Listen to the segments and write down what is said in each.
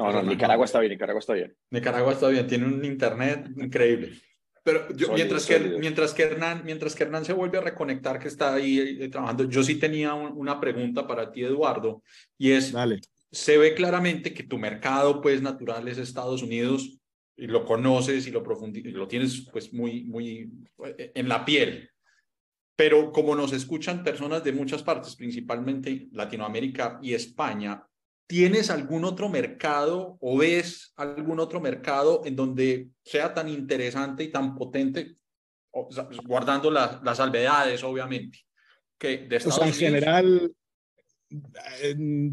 No, no, Nicaragua está bien, Nicaragua está bien. Nicaragua está bien, tiene un internet increíble. Pero yo, mientras, que, mientras, que Hernán, mientras que Hernán se vuelve a reconectar, que está ahí eh, trabajando, yo sí tenía una pregunta para ti, Eduardo, y es, Dale. se ve claramente que tu mercado pues natural es Estados Unidos, y lo conoces y lo, y lo tienes pues muy, muy eh, en la piel. Pero como nos escuchan personas de muchas partes, principalmente Latinoamérica y España, ¿tienes algún otro mercado o ves algún otro mercado en donde sea tan interesante y tan potente, guardando las salvedades, obviamente, que de Estados en general,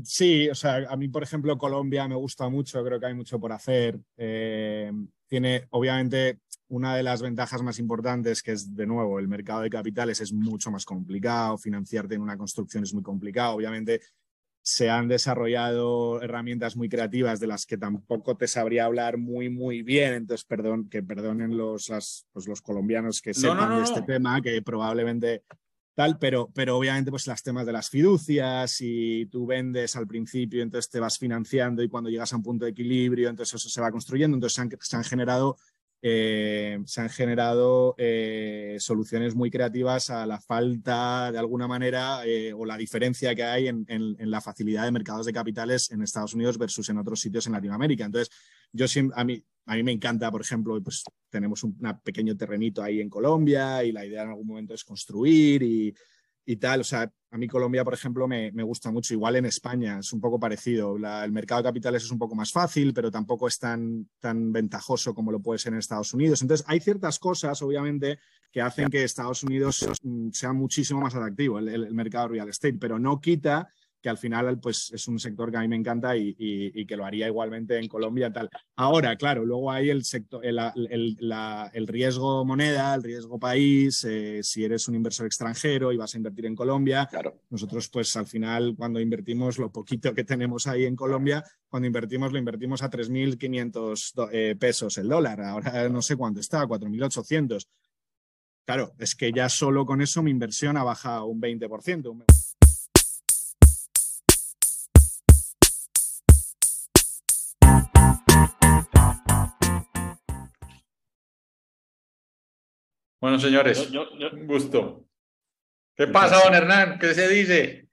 sí, o sea, a mí, por ejemplo, Colombia me gusta mucho, creo que hay mucho por hacer. Eh, tiene, obviamente, una de las ventajas más importantes, que es, de nuevo, el mercado de capitales es mucho más complicado, financiarte en una construcción es muy complicado, obviamente se han desarrollado herramientas muy creativas de las que tampoco te sabría hablar muy, muy bien. Entonces, perdón, que perdonen los, pues los colombianos que sepan de este tema, que probablemente tal, pero, pero obviamente pues las temas de las fiducias y tú vendes al principio, entonces te vas financiando y cuando llegas a un punto de equilibrio, entonces eso se va construyendo. Entonces se han generado eh, se han generado eh, soluciones muy creativas a la falta, de alguna manera, eh, o la diferencia que hay en, la facilidad de mercados de capitales en Estados Unidos versus en otros sitios en Latinoamérica. Entonces, yo a mí, a mí me encanta, por ejemplo, pues tenemos un pequeño terrenito ahí en Colombia y la idea en algún momento es construir y, y tal. O sea, a mí Colombia, por ejemplo, me, gusta mucho. Igual en España es un poco parecido. el mercado de capitales es un poco más fácil, pero tampoco es tan, tan ventajoso como lo puede ser en Estados Unidos. Entonces, hay ciertas cosas, obviamente, que hacen que Estados Unidos mm, sea muchísimo más atractivo, el, el mercado real estate, pero no quita que al final pues, es un sector que a mí me encanta y, que lo haría igualmente en Colombia. Tal. Ahora, claro, luego hay el, sector, el, riesgo moneda, el riesgo país, eh, si eres un inversor extranjero y vas a invertir en Colombia. Claro. Nosotros, pues al final, cuando invertimos lo poquito que tenemos ahí en Colombia, cuando invertimos lo invertimos a 3.500 eh, pesos el dólar. Ahora no sé cuánto está, 4.800. Claro, es que ya solo con eso mi inversión ha bajado un 20%. Bueno, señores, un gusto. ¿Qué pasa, don Hernán? ¿Qué se dice?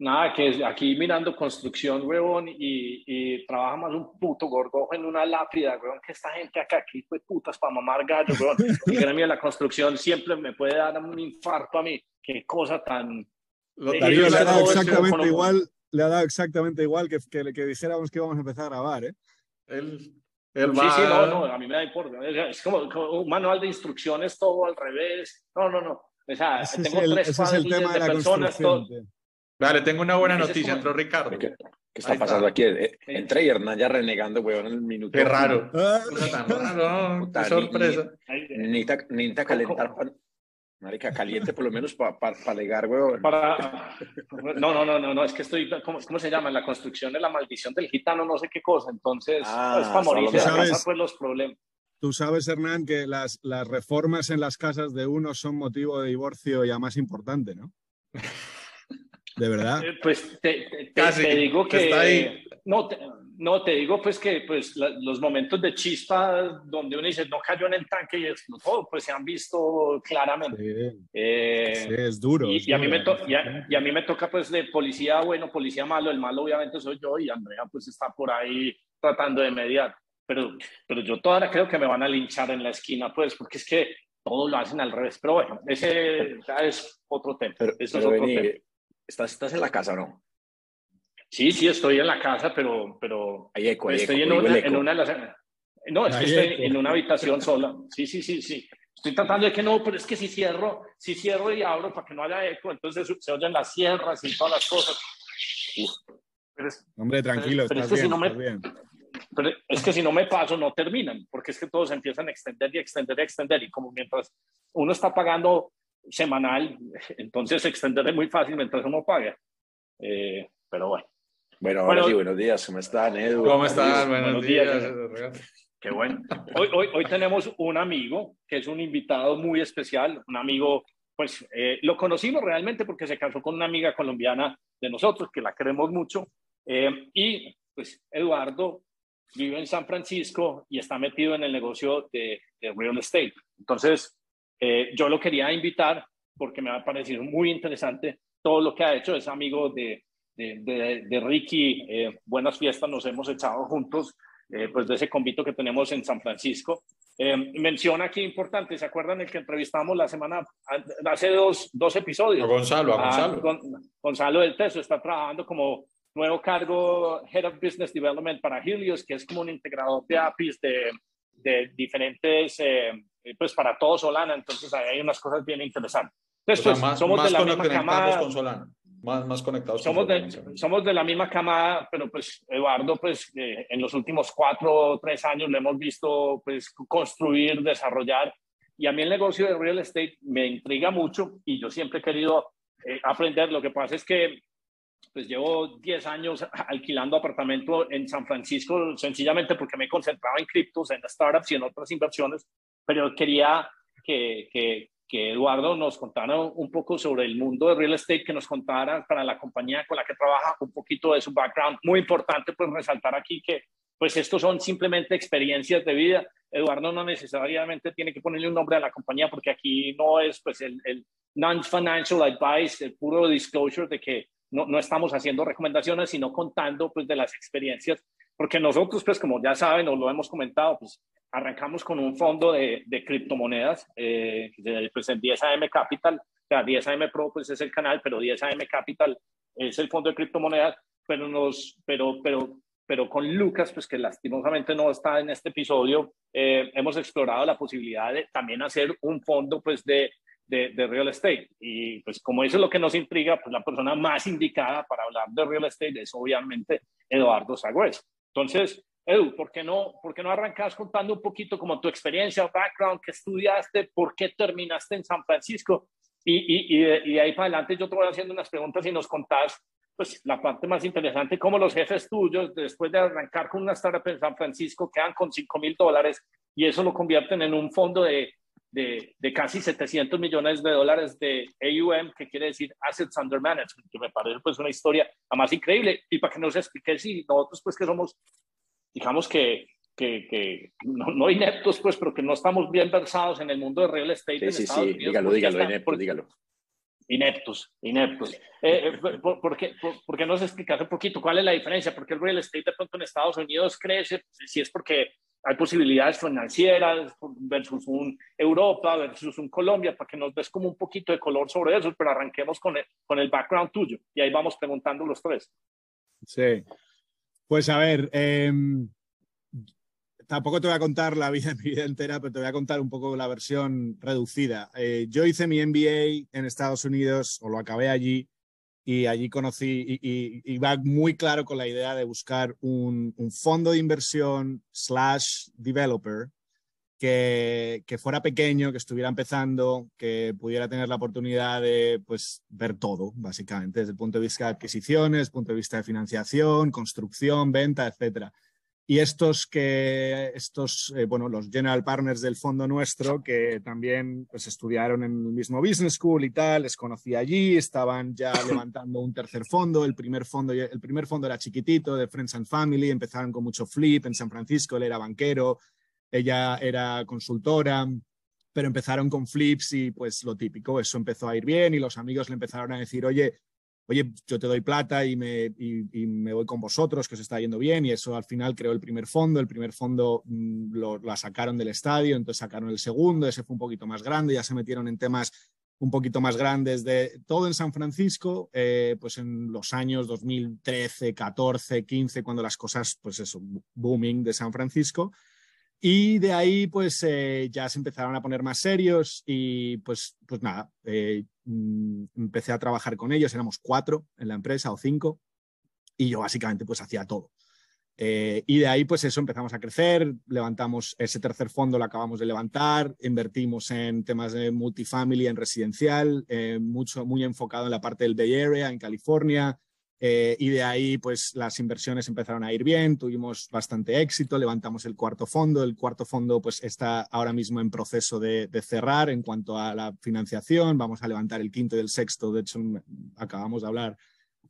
nada, que aquí mirando construcción, huevón, y, y, trabaja más un puto gorgojo en una lápida, huevón, que esta gente acá, aquí fue putas para mamar gallo, huevón. Que a mí la construcción siempre me puede dar un infarto a mí. Qué cosa tan... Lo, le ha dado exactamente igual, le ha dado exactamente igual que, que, que dijéramos que íbamos a empezar a grabar, ¿eh? Él Sí, sí, no, no, a mí me da importancia. Es como, un manual de instrucciones, todo al revés. No, no, no. O sea, tengo tres ese es el tema de, personas. Todo... Vale, tengo una buena noticia. Entró Ricardo. ¿Qué, qué está pasando aquí? Eh, entré y Hernán ya renegando, weón, en el minuto. Qué raro. Ah. raro, qué sorpresa. Ni, ni, ni, calentar Marica, caliente por lo menos para pa, pa alegar, güey. Para... No, no, no, no, no, es que estoy, ¿cómo, ¿cómo, se llama? La construcción de la maldición del gitano, no sé qué cosa. Entonces, ah, es para morirse de casa, pues los problemas. Tú sabes, Hernán, que las, las reformas en las casas de uno son motivo de divorcio ya más importante, ¿no? ¿De verdad? Eh, pues te, te, te digo que... Está ahí. No, no, te digo pues que pues, los momentos de chispa donde uno dice no cayó en el tanque y explotó, pues se han visto claramente. Sí, eh, es duro. Y, a mí me y, a, mí me toca pues de policía bueno, policía malo, el malo obviamente soy yo y Andrea pues está por ahí tratando de mediar. Pero, pero yo todavía creo que me van a linchar en la esquina pues porque es que todos lo hacen al revés. Pero bueno, ese es otro tema. Pero, Eso es otro tema. ¿estás, ¿Estás en la casa o no? Sí, sí, estoy en la casa, pero, pero hay eco, estoy en, una, en, una, de las... No, es que estoy en una habitación sola. Sí, sí, sí, sí. Estoy tratando de que no, pero es que si cierro, si cierro y abro para que no haya eco, entonces se oyen las sierras y todas las cosas. Hombre, tranquilo, pero, estás es que bien, si no me, bien. Pero es que si no me paso, no terminan, porque es que todos empiezan a extender y extender y extender, y como mientras uno está pagando semanal, entonces extender es muy fácil mientras uno paga. Eh, pero bueno. Bueno, ahora sí, buenos días, ¿cómo están, Edu? ¿Cómo están? Buenos, días. Qué bueno. Hoy, hoy, hoy, tenemos un amigo que es un invitado muy especial, un amigo, pues eh, lo conocimos realmente porque se casó con una amiga colombiana de nosotros, que la queremos mucho, eh, y pues Eduardo vive en San Francisco y está metido en el negocio de, real estate. Entonces, eh, yo lo quería invitar porque me ha parecido muy interesante todo lo que ha hecho. Es amigo de, de, Ricky. Eh, buenas fiestas nos hemos echado juntos, eh, pues de ese convito que tenemos en San Francisco. menciona aquí importante, ¿se acuerdan el que entrevistamos la semana, hace dos, dos episodios? A Gonzalo, a ah, Gonzalo. Gonzalo del Teso está trabajando como nuevo cargo Head of Business Development para Helios, que es como un integrador de APIs de, de diferentes, eh, pues para todo Solana, entonces hay unas cosas bien interesantes. Entonces, pues, somos de la misma camada. Con Solana. Más, más conectados. Somos, de, somos de la misma camada, pero pues Eduardo, pues eh, en los últimos cuatro o tres años lo hemos visto pues construir, desarrollar. Y a mí el negocio de real estate me intriga mucho y yo siempre he querido eh, aprender. Lo que pasa es que pues llevo 10 años alquilando apartamento en San Francisco, sencillamente porque me concentraba en criptos, en startups y en otras inversiones, pero quería que, que, que, Eduardo nos contara un poco sobre el mundo de real estate, que nos contara para la compañía con la que trabaja un poquito de su background. Muy importante pues resaltar aquí que pues estos son simplemente experiencias de vida. Eduardo no necesariamente tiene que ponerle un nombre a la compañía porque aquí no es pues el, non-financial advice, el puro disclosure de que no, no estamos haciendo recomendaciones, sino contando pues de las experiencias, porque nosotros pues como ya saben o lo hemos comentado, pues arrancamos con un fondo de, de criptomonedas, eh, pues en 10AM Capital, o sea, 10AM Pro pues es el canal, pero 10AM Capital es el fondo de criptomonedas, pero nos, pero, pero, pero con Lucas, pues que lastimosamente no está en este episodio, eh, hemos explorado la posibilidad de también hacer un fondo pues de de, real estate. Y pues como eso es lo que nos intriga, pues la persona más indicada para hablar de real estate es obviamente Eduardo Sagüez. Entonces, Edu, ¿por qué, no, ¿por qué no arrancas contando un poquito como tu experiencia, background, qué estudiaste, por qué terminaste en San Francisco? Y, y, y, de, ahí para adelante yo te voy haciendo unas preguntas y nos contás pues la parte más interesante, cómo los jefes tuyos, después de arrancar con una startup en San Francisco, quedan con 5 mil dólares y eso lo convierten en un fondo de de, de, casi 700 millones de dólares de AUM, que quiere decir Assets Under Management, que me parece pues una historia más increíble. Y para que nos explique si nosotros pues que somos, digamos que, que, que no, no, ineptos pues, pero que no estamos bien versados en el mundo de real estate sí, en sí, Estados sí, Unidos. Dígalo, dígalo, ineptos, dígalo. Ineptos, ineptos. Eh, eh por, por, qué, por, qué nos explicas un poquito cuál es la diferencia? Porque el real estate de pronto en Estados Unidos crece, si es porque hay posibilidades financieras versus un Europa, versus un Colombia, para que nos des como un poquito de color sobre eso, pero arranquemos con el, con el background tuyo y ahí vamos preguntando los tres. Sí, pues a ver, em, tampoco te voy a contar la vida, mi vida entera, pero te voy a contar un poco la versión reducida. Eh, yo hice mi MBA en Estados Unidos, o lo acabé allí, y allí conocí y, y, va muy claro con la idea de buscar un fondo de inversión slash developer que, que, fuera pequeño, que estuviera empezando, que pudiera tener la oportunidad de pues, ver todo, básicamente, desde el punto de vista de adquisiciones, punto de vista de financiación, construcción, venta, etcétera. Y estos que, estos, eh, bueno, los general partners del fondo nuestro, que también pues, estudiaron en el mismo business school y tal, les conocí allí, estaban ya levantando un tercer fondo, el primer fondo, el primer fondo era chiquitito, de Friends and Family, empezaron con mucho flip en San Francisco, él era banquero, ella era consultora, pero empezaron con flips y pues lo típico, eso empezó a ir bien y los amigos le empezaron a decir, oye, oye, yo te doy plata y me, y, me voy con vosotros, que os está yendo bien, y eso al final creó el primer fondo, el primer fondo mm, lo, la sacaron del estadio, entonces sacaron el segundo, ese fue un poquito más grande, ya se metieron en temas un poquito más grandes de todo en San Francisco, eh, pues en los años 2013, 14, 15, cuando las cosas, pues eso, booming de San Francisco. Y de ahí, pues eh, ya se empezaron a poner más serios y pues, pues nada, eh, mm, empecé a trabajar con ellos, éramos cuatro en la empresa o cinco, y yo básicamente pues hacía todo. Eh, y de ahí, pues eso, empezamos a crecer, levantamos ese tercer fondo, lo acabamos de levantar, invertimos en temas de multifamily, en residencial, mucho, muy enfocado en la parte del Bay Area, en California, eh, y de ahí, pues las inversiones empezaron a ir bien, tuvimos bastante éxito, levantamos el cuarto fondo. El cuarto fondo, pues está ahora mismo en proceso de, cerrar en cuanto a la financiación. Vamos a levantar el quinto y el sexto. De hecho, acabamos de hablar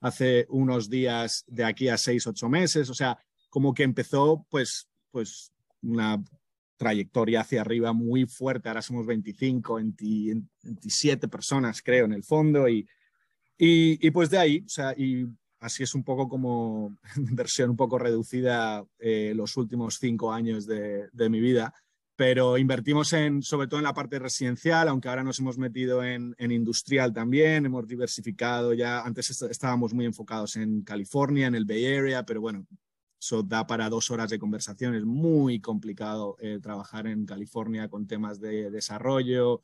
hace unos días de aquí a seis, ocho meses. O sea, como que empezó pues, pues una trayectoria hacia arriba muy fuerte. Ahora somos 25, 27 personas, creo, en el fondo. Y, y, pues de ahí, o sea, y así es un poco como versión un poco reducida eh, los últimos cinco años de, mi vida. Pero invertimos en, sobre todo en la parte residencial, aunque ahora nos hemos metido en, en industrial también, hemos diversificado ya, antes estábamos muy enfocados en California, en el Bay Area, pero bueno, eso da para dos horas de conversación. Es muy complicado eh, trabajar en California con temas de desarrollo.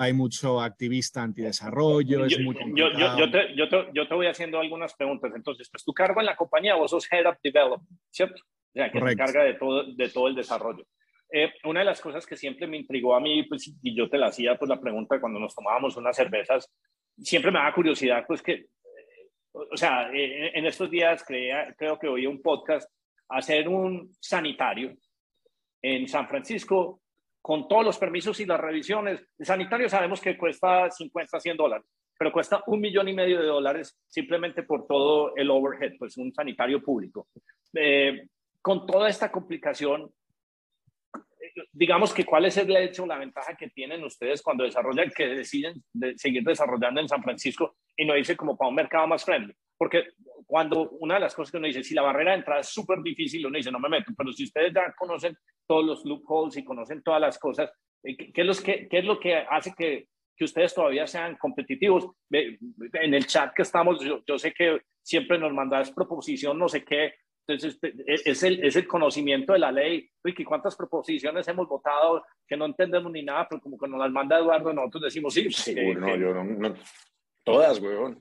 Hay mucho activista antidesarrollo. Es yo, muy yo, yo, te, yo, te, yo, te, voy haciendo algunas preguntas. Entonces, pues tu cargo en la compañía, vos sos Head of Development, ¿cierto? O sea, que Correcto. se encarga de todo, de todo el desarrollo. Eh, una de las cosas que siempre me intrigó a mí, pues, y yo te la hacía, pues la pregunta cuando nos tomábamos unas cervezas, siempre me da curiosidad, pues que o sea, eh, en estos días creo que oí un podcast, hacer un sanitario en San Francisco con todos los permisos y las revisiones. El sanitario sabemos que cuesta 50, 100 dólares, pero cuesta un millón y medio de dólares simplemente por todo el overhead, pues un sanitario público. Eh, con toda esta complicación, digamos que cuál es el hecho, la ventaja que tienen ustedes cuando desarrollan, que deciden de seguir desarrollando en San Francisco y no irse como para un mercado más friendly. Porque cuando una de las cosas que uno dice, si la barrera de entrada es súper difícil, uno dice, no me meto, pero si ustedes ya conocen todos los loopholes y conocen todas las cosas, eh, ¿qué, es, lo que, qué es lo que hace que, que ustedes todavía sean competitivos? En el chat que estamos, yo, yo sé que siempre nos mandas proposición, no sé qué, entonces, e, es el, es el conocimiento de la ley. Uy, ¿cuántas proposiciones hemos votado que no entendemos ni nada? Pero como que nos las manda Eduardo, nosotros decimos sí. Seguro, no, yo no, no, todas, weón.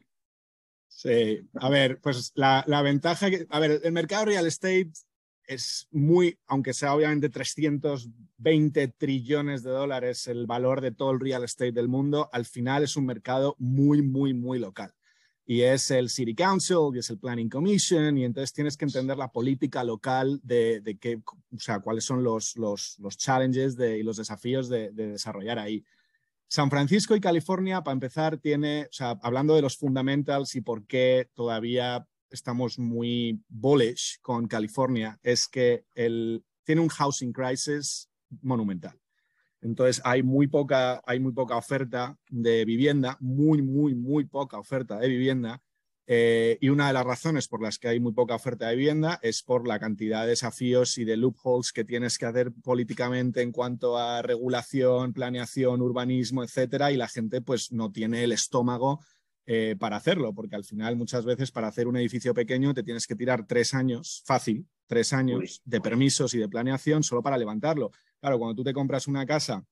Sí, a ver, pues la, la ventaja, que, a ver, el mercado real estate es muy, aunque sea obviamente 320 trillones de dólares el valor de todo el real estate del mundo, al final es un mercado muy, muy, muy local y es el City Council y es el Planning Commission y entonces tienes que entender la política local de, de qué, o sea, cuáles son los, los, los challenges de, y los desafíos de, de, desarrollar ahí. San Francisco y California, para empezar, tiene, o sea, hablando de los fundamentals y por qué todavía estamos muy bullish con California, es que el, tiene un housing crisis monumental. Entonces hay muy poca, hay muy poca oferta de vivienda, muy, muy, muy poca oferta de vivienda. Eh, y una de las razones por las que hay muy poca oferta de vivienda es por la cantidad de desafíos y de loopholes que tienes que hacer políticamente en cuanto a regulación, planeación, urbanismo, etcétera, y la gente pues no tiene el estómago eh, para hacerlo, porque al final muchas veces para hacer un edificio pequeño te tienes que tirar tres años, fácil, tres años de permisos y de planeación solo para levantarlo. Claro, cuando tú te compras una casa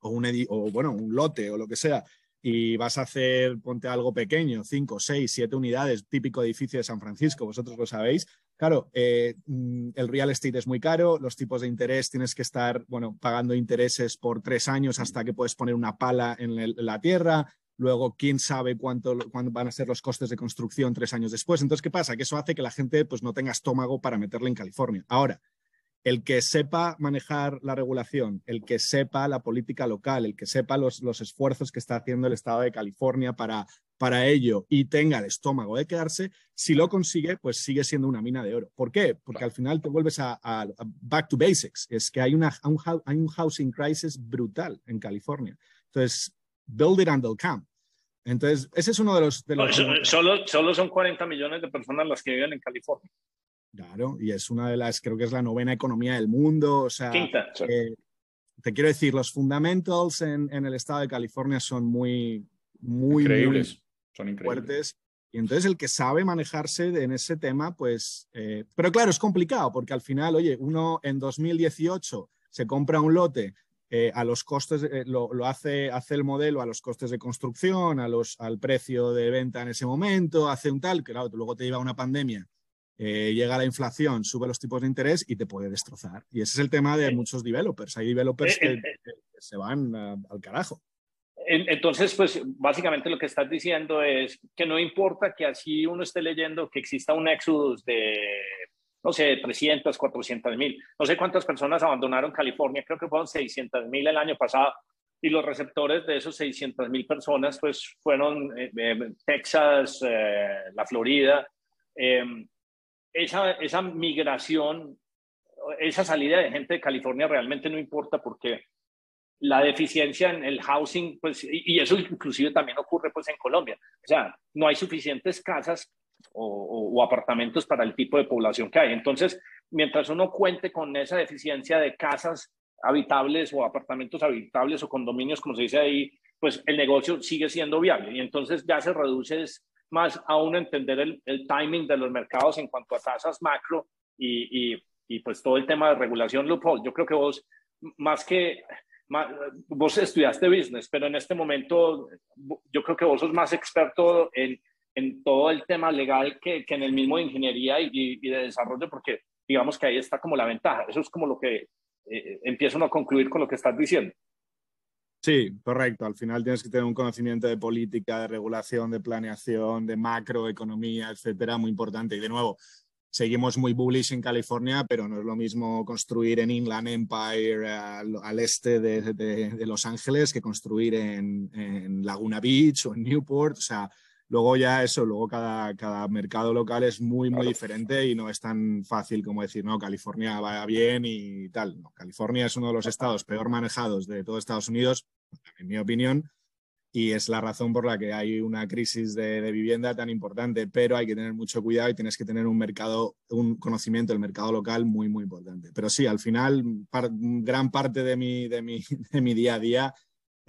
o un, o, bueno, un lote o lo que sea y vas a hacer, ponte algo pequeño, cinco, seis, siete unidades, típico edificio de San Francisco, vosotros lo sabéis. Claro, eh, mm, el real estate es muy caro, los tipos de interés tienes que estar, bueno, pagando intereses por tres años hasta que puedes poner una pala en, la tierra. Luego, quién sabe cuánto, cuánto, van a ser los costes de construcción tres años después. Entonces, ¿qué pasa? Que eso hace que la gente pues, no tenga estómago para meterle en California. Ahora, el que sepa manejar la regulación, el que sepa la política local, el que sepa los, los esfuerzos que está haciendo el Estado de California para, para ello y tenga el estómago de quedarse, si lo consigue, pues sigue siendo una mina de oro. ¿Por qué? Porque al final te vuelves a, a, a back to basics. Es que hay, una, un, hay un housing crisis brutal en California. Entonces, build it and they'll come. Entonces, ese es uno de los... De los... Solo, solo son 40 millones de personas las que viven en California. Claro, y es una de las, creo que es la novena economía del mundo. O sea, eh, te quiero decir, los fundamentals en, en, el estado de California son muy, muy, increíbles. Muy son increíbles. fuertes. Y entonces el que sabe manejarse en ese tema, pues, eh, pero claro, es complicado porque al final, oye, uno en 2018 se compra un lote eh, a los costes, eh, lo, lo, hace, hace el modelo a los costes de construcción, a los, al precio de venta en ese momento, hace un tal, claro, luego te lleva una pandemia eh, llega la inflación, sube los tipos de interés y te puede destrozar. Y ese es el tema de muchos developers. Hay developers que, que se van al carajo. Entonces, pues básicamente lo que estás diciendo es que no importa que así uno esté leyendo que exista un éxodo de, no sé, 300, 400 mil, no sé cuántas personas abandonaron California, creo que fueron 600 mil el año pasado, y los receptores de esos 600 mil personas pues fueron Texas, la Florida. Esa, esa migración, esa salida de gente de California realmente no importa porque la deficiencia en el housing, pues, y, eso inclusive también ocurre pues en Colombia. O sea, no hay suficientes casas o, apartamentos para el tipo de población que hay. Entonces, mientras uno cuente con esa deficiencia de casas habitables o apartamentos habitables o condominios, como se dice ahí, pues el negocio sigue siendo viable. Y entonces ya se reduce más a uno entender el, timing de los mercados en cuanto a tasas macro y, y, y pues todo el tema de regulación loophole. Yo creo que vos, más que vos estudiaste business, pero en este momento yo creo que vos sos más experto en, en todo el tema legal que, que, en el mismo de ingeniería y, de desarrollo, porque digamos que ahí está como la ventaja. Eso es como lo que eh, empiezo a concluir con lo que estás diciendo. Sí, correcto. Al final tienes que tener un conocimiento de política, de regulación, de planeación, de macroeconomía, etcétera, muy importante. Y de nuevo, seguimos muy bullish en California, pero no es lo mismo construir en Inland Empire al, este de, Los Ángeles que construir en, Laguna Beach o en Newport. O sea, luego ya eso, luego cada, cada mercado local es muy, muy diferente y no es tan fácil como decir, no, California va bien y tal. No, California es uno de los estados peor manejados de todo Estados Unidos, en mi opinión y es la razón por la que hay una crisis de, vivienda tan importante, pero hay que tener mucho cuidado y tienes que tener un mercado, un conocimiento del mercado local muy, muy importante. Pero sí, al final, gran parte de mi, de, mi, de mi día a día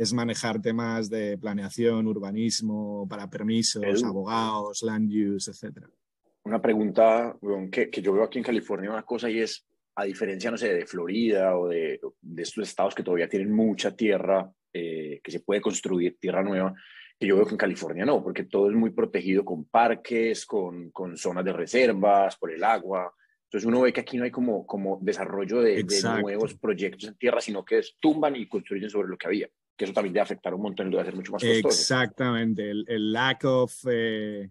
es manejar temas de planeación, urbanismo, para permisos, abogados, land use, etc. Una pregunta que, que, yo veo aquí en California, una cosa y es, a diferencia, no sé, de Florida o de, de estos estados que todavía tienen mucha tierra eh, que se puede construir tierra nueva, que yo veo que en California no, porque todo es muy protegido con parques, con, con zonas de reservas, por el agua. Entonces uno ve que aquí no hay como, como desarrollo de, nuevos proyectos en tierra, sino que es, tumban y construyen sobre lo que había. Que eso también debe afectar un montón y lo debe hacer mucho más costoso. Exactamente, el, el lack of, eh,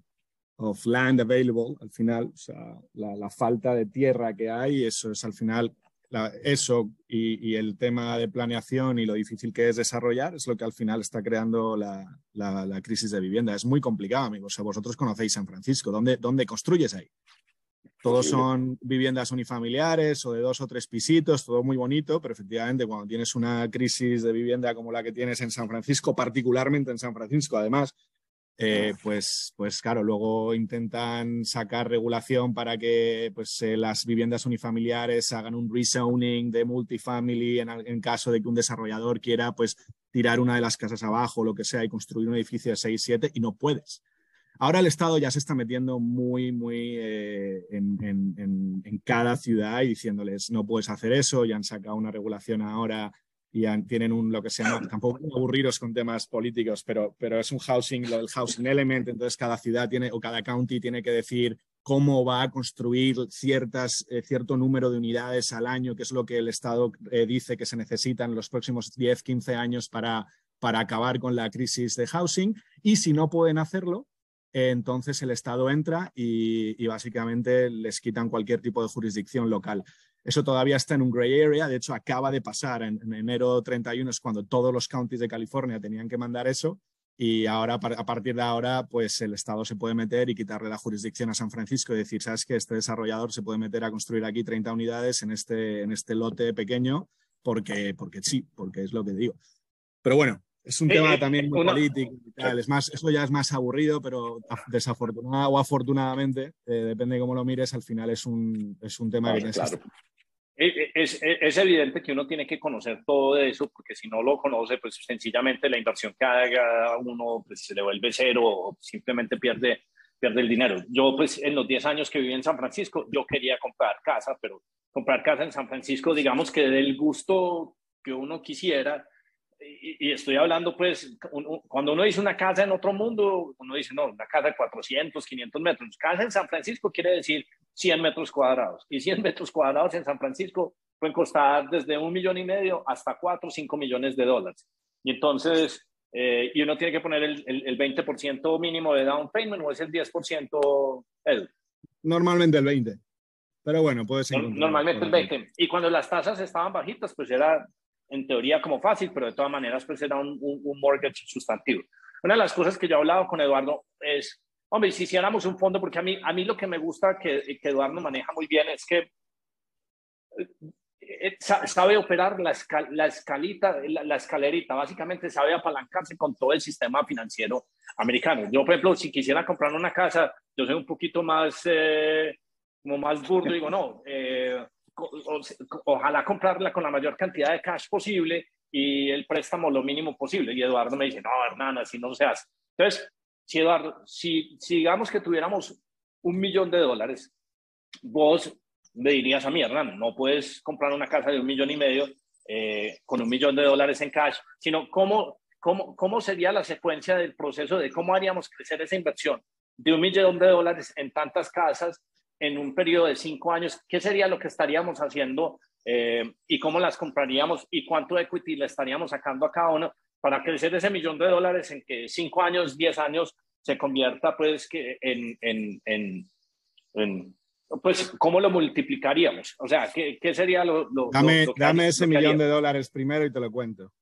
of land available, al final, o sea, la, la, falta de tierra que hay, eso es al final eso y, el tema de planeación y lo difícil que es desarrollar es lo que al final está creando la, crisis de vivienda. Es muy complicado, amigos. vosotros conocéis San Francisco. ¿Dónde, ¿Dónde construyes ahí? Todos son viviendas unifamiliares o de dos o tres pisitos, todo muy bonito, pero efectivamente cuando tienes una crisis de vivienda como la que tienes en San Francisco, particularmente en San Francisco, además, eh, pues, pues claro, luego intentan sacar regulación para que pues, eh, las viviendas unifamiliares hagan un rezoning de multifamily en, en, caso de que un desarrollador quiera pues, tirar una de las casas abajo o lo que sea y construir un edificio de 6, 7 y no puedes. Ahora el Estado ya se está metiendo muy, muy eh, en, cada ciudad y diciéndoles no puedes hacer eso, ya han sacado una regulación ahora y tienen un, lo que se llama, tampoco aburriros con temas políticos, pero, pero es un housing, lo del housing element, entonces cada ciudad tiene o cada county tiene que decir cómo va a construir ciertas, eh, cierto número de unidades al año, que es lo que el Estado eh, dice que se necesitan los próximos 10, 15 años para, para acabar con la crisis de housing. Y si no pueden hacerlo, entonces el Estado entra y, básicamente les quitan cualquier tipo de jurisdicción local. Eso todavía está en un gray area, de hecho acaba de pasar en, enero 31 es cuando todos los counties de California tenían que mandar eso y ahora a partir de ahora pues el Estado se puede meter y quitarle la jurisdicción a San Francisco y decir, sabes que este desarrollador se puede meter a construir aquí 30 unidades en este, en este lote pequeño porque, porque sí, porque es lo que digo. Pero bueno, es un tema también muy político y tal. Es más, eso ya es más aburrido, pero desafortunadamente o afortunadamente, eh, depende de cómo lo mires, al final es un, es un tema que eh, eh, es, es, evidente que uno tiene que conocer todo eso, porque si no lo conoce, pues sencillamente la inversión que haga uno pues, se le vuelve cero o simplemente pierde, pierde el dinero. Yo, pues, en los 10 años que viví en San Francisco, yo quería comprar casa, pero comprar casa en San Francisco, digamos que del gusto que uno quisiera, y, estoy hablando, pues, cuando uno dice una casa en otro mundo, uno dice, no, una casa de 400, 500 metros. Casa en San Francisco quiere decir 100 metros cuadrados. Y 100 metros cuadrados en San Francisco pueden costar desde un millón y medio hasta 4 o 5 millones de dólares. Y entonces, eh, y uno tiene que poner el, el, 20% mínimo de down payment o es el 10% el. Normalmente el 20. Pero bueno, puede ser. Normalmente el 20. Y cuando las tasas estaban bajitas, pues era en teoría como fácil, pero de todas maneras pues era un, un, mortgage sustantivo. Una de las cosas que yo he hablado con Eduardo es, hombre, si hiciéramos un fondo, porque a mí, a mí lo que me gusta que, que Eduardo maneja muy bien es que eh, sabe operar la, la escalita, la, escalerita, básicamente sabe apalancarse con todo el sistema financiero americano. Yo, por ejemplo, si quisiera comprar una casa, yo soy un poquito más, eh, como más burdo, digo, no, eh, ojalá comprarla con la mayor cantidad de cash posible y el préstamo lo mínimo posible. Y Eduardo me dice, no, Hernán, así no se hace. Entonces, si Eduardo, si, si digamos que tuviéramos un millón de dólares, vos me dirías a mí, Hernán, no puedes comprar una casa de un millón y medio eh, con un millón de dólares en cash, sino cómo, cómo, cómo sería la secuencia del proceso de cómo haríamos crecer esa inversión de un millón de dólares en tantas casas en un periodo de cinco años, ¿qué sería lo que estaríamos haciendo eh, y cómo las compraríamos y cuánto equity le estaríamos sacando a cada uno para crecer ese millón de dólares en que cinco años, diez años se convierta pues que en, en, en, en pues, ¿cómo lo multiplicaríamos? O sea, ¿qué, qué sería lo, lo Dame, dame ese millón de dólares primero y te lo cuento.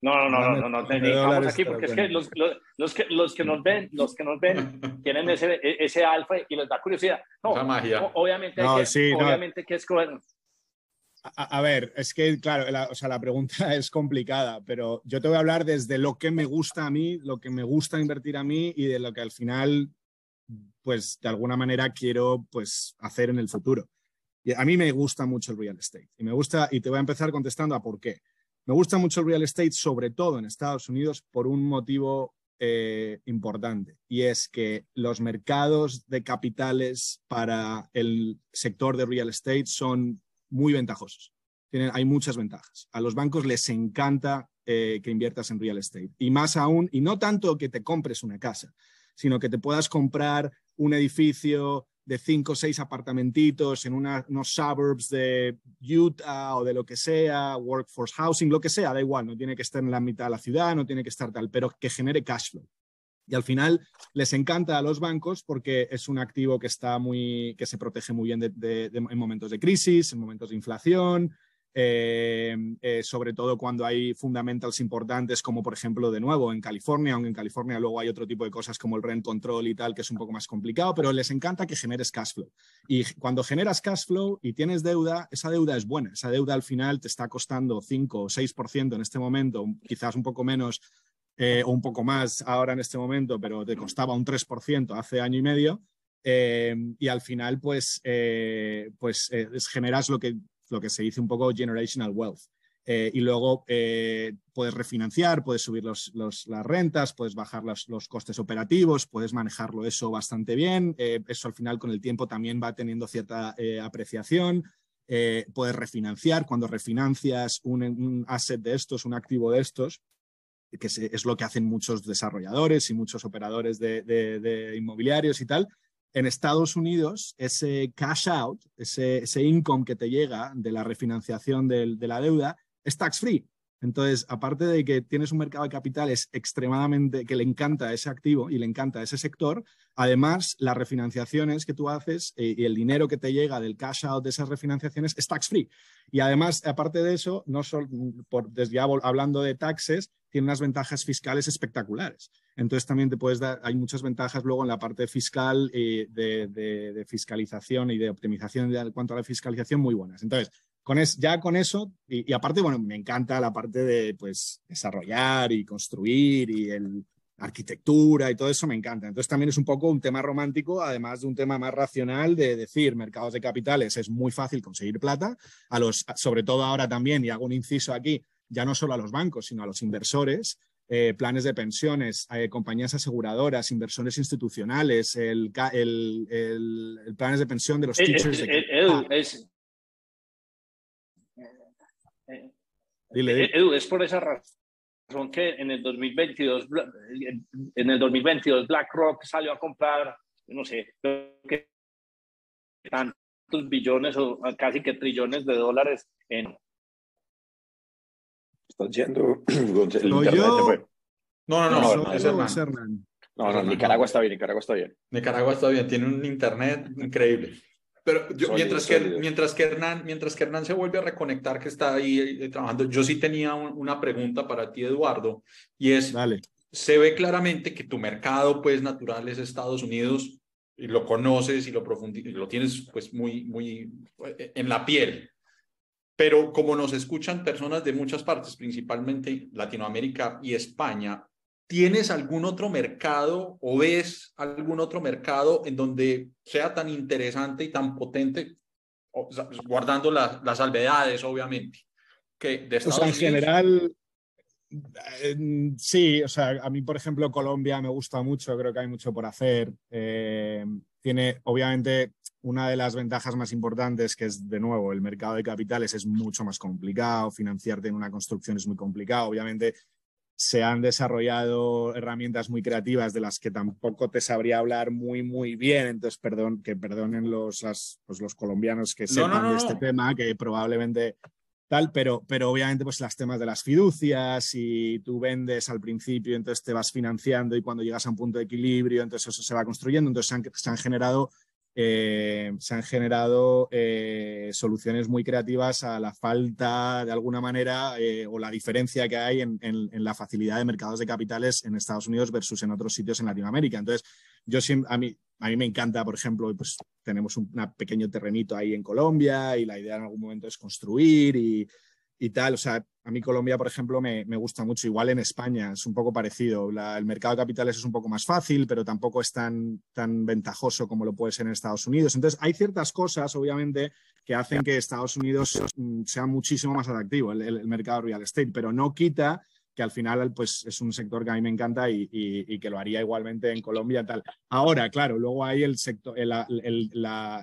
No, no, no, no, no, no, aquí porque es que los, los, los, que los que nos ven, los que nos ven tienen ese, ese alfa y les da curiosidad. No, magia. obviamente, hay que, sí, obviamente que escoger. A, a, ver, es que, claro, la, o sea, la pregunta es complicada, pero yo te voy a hablar desde lo que me gusta a mí, lo que me gusta invertir a mí y de lo que al final pues de alguna manera quiero pues hacer en el futuro. Y a mí me gusta mucho el real estate y me gusta y te voy a empezar contestando a por qué. Me gusta mucho el real estate sobre todo en Estados Unidos por un motivo eh, importante y es que los mercados de capitales para el sector de real estate son muy ventajosos. Tienen, hay muchas ventajas. A los bancos les encanta eh, que inviertas en real estate y más aún, y no tanto que te compres una casa, sino que te puedas comprar un edificio de cinco o seis apartamentitos en unos suburbs de Utah o de lo que sea, workforce housing, lo que sea, da igual, no tiene que estar en la mitad de la ciudad, no tiene que estar tal, pero que genere cash flow. Y al final les encanta a los bancos porque es un activo que está muy, que se protege muy bien en momentos de crisis, en momentos de inflación, eh, eh, sobre todo cuando hay fundamentals importantes como por ejemplo de nuevo en California, aunque en California luego hay otro tipo de cosas como el rent control y tal que es un poco más complicado, pero les encanta que generes cash flow. Y cuando generas cash flow y tienes deuda, esa deuda es buena, esa deuda al final te está costando 5 o 6% en este momento, quizás un poco menos eh, o un poco más ahora en este momento, pero te costaba un 3% hace año y medio. y al final, pues, pues generas lo que lo que se dice un poco generational wealth. Eh, y luego eh, puedes refinanciar, puedes subir los, las rentas, puedes bajar los, los, costes operativos, puedes manejarlo eso bastante bien. Eh, eso al final con el tiempo también va teniendo cierta apreciación. puedes refinanciar. Cuando refinancias un, asset de estos, un activo de estos, que es lo que hacen muchos desarrolladores y muchos operadores de, de inmobiliarios y tal, en Estados Unidos, ese cash out, ese, ese income que te llega de la refinanciación de, de la deuda, es tax free. Entonces, aparte de que tienes un mercado de capitales extremadamente que le encanta ese activo y le encanta ese sector, además las refinanciaciones que tú haces eh, y el dinero que te llega del cash out de esas refinanciaciones es tax free. Y además, aparte de eso, no solo por desde hablando de taxes, tiene unas ventajas fiscales espectaculares. Entonces también te puedes dar, hay muchas ventajas luego en la parte fiscal y de, fiscalización y de optimización en cuanto a la fiscalización muy buenas. Entonces, con es, ya con eso, y, aparte, bueno, me encanta la parte de pues desarrollar y construir y el arquitectura y todo eso me encanta. Entonces también es un poco un tema romántico, además de un tema más racional de decir, mercados de capitales es muy fácil conseguir plata, a los, sobre todo ahora también, y hago un inciso aquí, ya no solo a los bancos, sino a los inversores, eh, planes de pensiones, eh, compañías aseguradoras, inversores institucionales, el, el, el, planes de pensión de los eh, teachers. Es, Edu, es por esa razón que en el 2022, en el 2022 BlackRock salió a comprar, no sé, que tantos billones o casi que trillones de dólares en Estás yendo. no, yo... No, no, no, no, es No, no, Nicaragua está bien, Nicaragua está bien. Nicaragua está bien, tiene un internet increíble. Pero mientras, que, mientras, que Hernán, mientras que Hernán se vuelve a reconectar, que está ahí eh, trabajando, yo sí tenía una pregunta para ti, Eduardo, y es, se ve claramente que tu mercado pues natural es Estados Unidos, y lo conoces y lo, y lo tienes pues muy, muy eh, en la piel. Pero como nos escuchan personas de muchas partes, principalmente Latinoamérica y España, ¿Tienes algún otro mercado o ves algún otro mercado en donde sea tan interesante y tan potente, guardando las, las salvedades, obviamente, que de Estados o sea, en general, sí, o sea, a mí, por ejemplo, Colombia me gusta mucho, creo que hay mucho por hacer. Eh, tiene, obviamente, una de las ventajas más importantes, que es, de nuevo, el mercado de capitales es mucho más complicado, financiarte en una construcción es muy complicado, obviamente se han desarrollado herramientas muy creativas de las que tampoco te sabría hablar muy, muy bien. Entonces, perdón, que perdonen los, pues los colombianos que sepan de este tema, que probablemente tal, pero, pero obviamente pues las temas de las fiducias y tú vendes al principio, entonces te vas financiando y cuando llegas a un punto de equilibrio, entonces eso se va construyendo. Entonces se han generado eh, se han generado eh, soluciones muy creativas a la falta, de alguna manera, eh, o la diferencia que hay en, la facilidad de mercados de capitales en Estados Unidos versus en otros sitios en Latinoamérica. Entonces, yo a mí, a mí me encanta, por ejemplo, pues tenemos un pequeño terrenito ahí en Colombia y la idea en algún momento es construir y, y tal. O sea, a mí Colombia, por ejemplo, me, gusta mucho. Igual en España es un poco parecido. el mercado de capitales es un poco más fácil, pero tampoco es tan, tan ventajoso como lo puede ser en Estados Unidos. Entonces, hay ciertas cosas, obviamente, que hacen que Estados Unidos mm, sea muchísimo más atractivo, el, el mercado real estate, pero no quita que al final pues, es un sector que a mí me encanta y, que lo haría igualmente en Colombia. Tal. Ahora, claro, luego hay el, sector, el,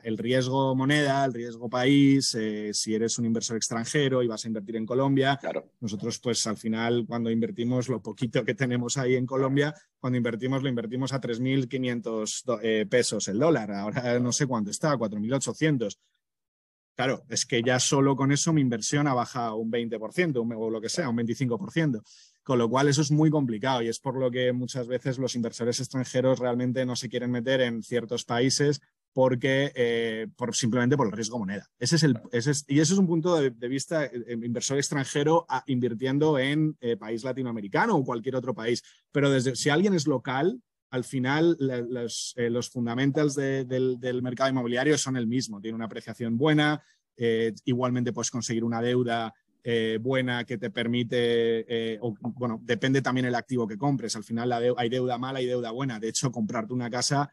el, riesgo moneda, el riesgo país, eh, si eres un inversor extranjero y vas a invertir en Colombia. Claro. Nosotros, pues al final, cuando invertimos lo poquito que tenemos ahí en Colombia, cuando invertimos lo invertimos a 3.500 eh, pesos el dólar. Ahora no sé cuánto está, 4.800. Claro, es que ya solo con eso mi inversión ha bajado un 20% o lo que sea, un 25%. Con lo cual eso es muy complicado y es por lo que muchas veces los inversores extranjeros realmente no se quieren meter en ciertos países porque eh, por, simplemente por el riesgo moneda. Ese es el, y ese es un punto de, vista eh, inversor extranjero invirtiendo en eh, país latinoamericano o cualquier otro país. Pero desde, si alguien es local, al final los, eh, los fundamentals del, mercado inmobiliario son el mismo. Tiene una apreciación buena, eh, igualmente puedes conseguir una deuda eh, buena que te permite, bueno, depende también el activo que compres. Al final hay deuda mala y deuda buena. De hecho, comprarte una casa,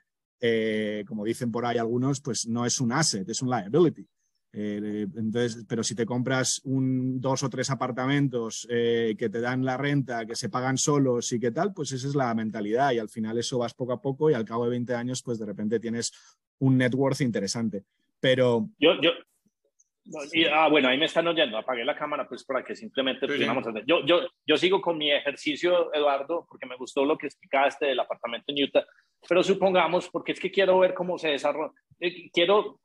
como dicen por ahí algunos, pues no es un asset, es un liability. Eh, entonces, pero si te compras un, dos o tres apartamentos eh, que te dan la renta, que se pagan solos y qué tal, pues esa es la mentalidad y al final eso vas poco a poco y al cabo de 20 años, pues de repente tienes un net worth interesante. Pero... Yo, yo, ah, bueno, ahí me están oyendo, apagué la cámara pues para que simplemente Yo, yo, yo sigo con mi ejercicio, Eduardo, porque me gustó lo que explicaste del apartamento en Utah, pero supongamos, porque es que quiero ver cómo se desarrolla, eh, quiero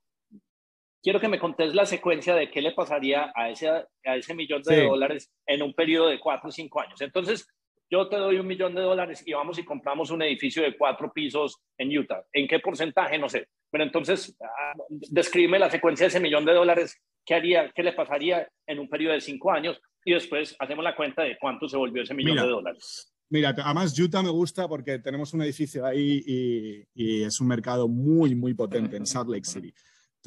quiero que me contes la secuencia de qué le pasaría a ese, a ese millón de dólares en un periodo de cuatro o cinco años. Entonces, yo te doy un millón de dólares y vamos y compramos un edificio de cuatro pisos en Utah. ¿En qué porcentaje? No sé. Pero entonces, ah, descríbeme la secuencia de ese millón de dólares. ¿Qué haría? ¿Qué le pasaría en un periodo de cinco años? Y después hacemos la cuenta de cuánto se volvió ese millón de dólares. Mira, además Utah me gusta porque tenemos un edificio ahí y, y es un mercado muy, muy potente en Salt Lake City.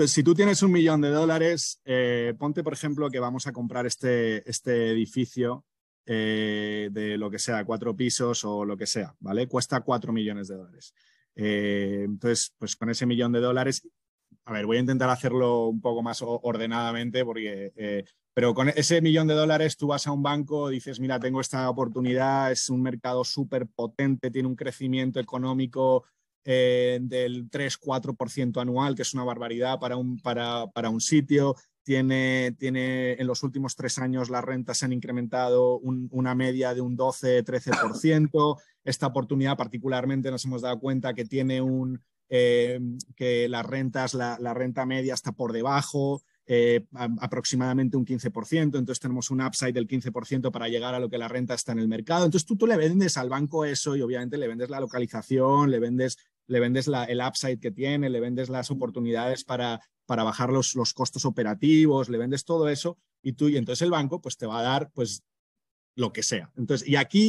Entonces, si tú tienes un millón de dólares, eh, ponte, por ejemplo, que vamos a comprar este, este edificio eh, de lo que sea, cuatro pisos o lo que sea, ¿vale? Cuesta cuatro millones de dólares. Eh, entonces, pues con ese millón de dólares, a ver, voy a intentar hacerlo un poco más ordenadamente, porque, pero con ese millón de dólares tú vas a un banco, dices, mira, tengo esta oportunidad, es un mercado súper potente, tiene un crecimiento económico eh, del 3-4% anual, que es una barbaridad para un, para, para un sitio. Tiene, tiene, en los últimos tres años las rentas se han incrementado una media de un 12-13%. Esta oportunidad particularmente nos hemos dado cuenta que tiene un, eh, que las rentas, la, la, renta media está por debajo, eh, aproximadamente un 15%, entonces tenemos un upside del 15% para llegar a lo que la renta está en el mercado. Entonces tú, tú le vendes al banco eso y obviamente le vendes la localización, le vendes, le vendes la, el upside que tiene, le vendes las oportunidades para, para bajar los, los costos operativos, le vendes todo eso y tú, y entonces el banco pues te va a dar pues lo que sea. Entonces, y aquí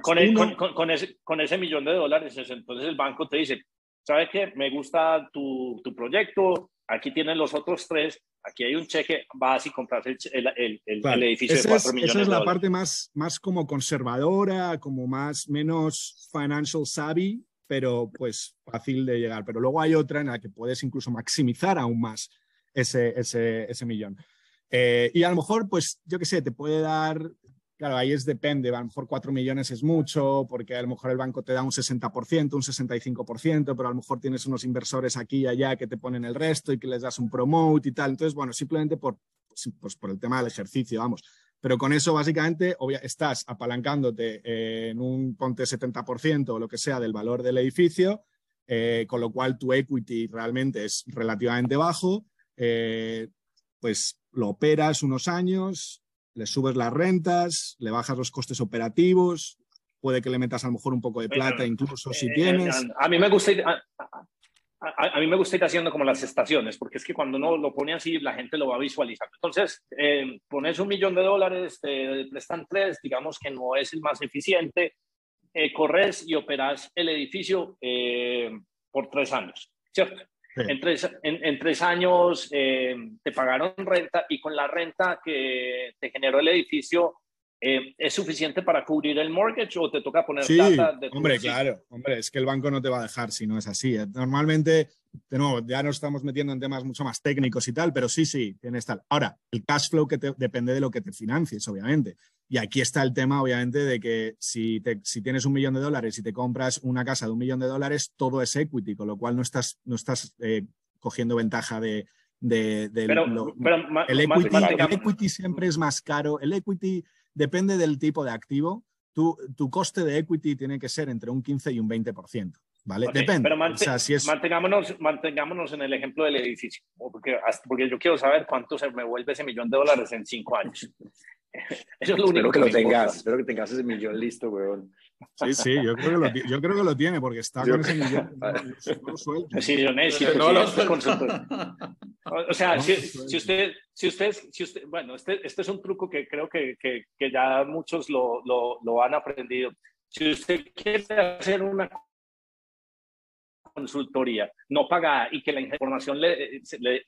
con, ese, con ese millón de dólares, entonces el banco te dice, ¿sabes qué? Me gusta tu, tu proyecto, aquí tienen los otros tres, aquí hay un cheque, vas y compras el, el, el, edificio de 4 millones. Esa es la parte más, más como conservadora, como más, menos financial savvy, pero pues fácil de llegar. Pero luego hay otra en la que puedes incluso maximizar aún más ese, ese, ese millón. Eh, y a lo mejor, pues yo qué sé, te puede dar Claro, ahí es depende, a lo mejor 4 millones es mucho, porque a lo mejor el banco te da un 60%, un 65%, pero a lo mejor tienes unos inversores aquí y allá que te ponen el resto y que les das un promote y tal. Entonces, bueno, simplemente por, pues, por el tema del ejercicio, vamos. Pero con eso, básicamente, estás apalancándote en un ponte 70% o lo que sea del valor del edificio, eh, con lo cual tu equity realmente es relativamente bajo. Eh, pues lo operas unos años, le subes las rentas, le bajas los costes operativos, puede que le metas a lo mejor un poco de plata incluso si eh, tienes. A, mí me gusta ir, a, mí me gusta ir haciendo como las estaciones, porque es que cuando uno lo pone así, la gente lo va a visualizar. Entonces, eh, pones un millón de dólares, te prestan tres, digamos que no es el más eficiente, eh, corres y operas el edificio por tres años, ¿cierto? En, tres, en, tres, años eh, te pagaron renta y con la renta que te generó el edificio, eh, ¿es suficiente para cubrir el mortgage o te toca poner sí, plata de Hombre, claro, hombre, es que el banco no te va a dejar si no es así. ¿eh? Normalmente, de nuevo, ya nos estamos metiendo en temas mucho más técnicos y tal, pero sí, sí, tienes tal. Ahora, el cash flow que te, depende de lo que te financies, obviamente. Y aquí está el tema, obviamente, de que si, si tienes un millón de dólares y te compras una casa de un millón de dólares, todo es equity, con lo cual no estás, no estás cogiendo ventaja de, de, el, equity, siempre es más caro. El equity depende del tipo de activo. Tu, tu coste de equity tiene que ser entre un 15 y un 20%. ¿Vale? Depende. Pero mantengámonos, mantengámonos en el ejemplo del edificio, porque, porque yo quiero saber cuánto se me vuelve ese millón de dólares en cinco años. Eso es lo único que, lo tengas. Espero que tengas ese millón listo, weón. Sí, sí, yo creo que lo, yo creo que lo tiene porque está con ese millón. Sí, yo necesito. No, lo o sea, si, si, usted, si usted, si usted, bueno, este, este es un truco que creo que, que, que ya muchos lo, lo, lo han aprendido. Si usted quiere hacer una consultoría no paga y que la información, le,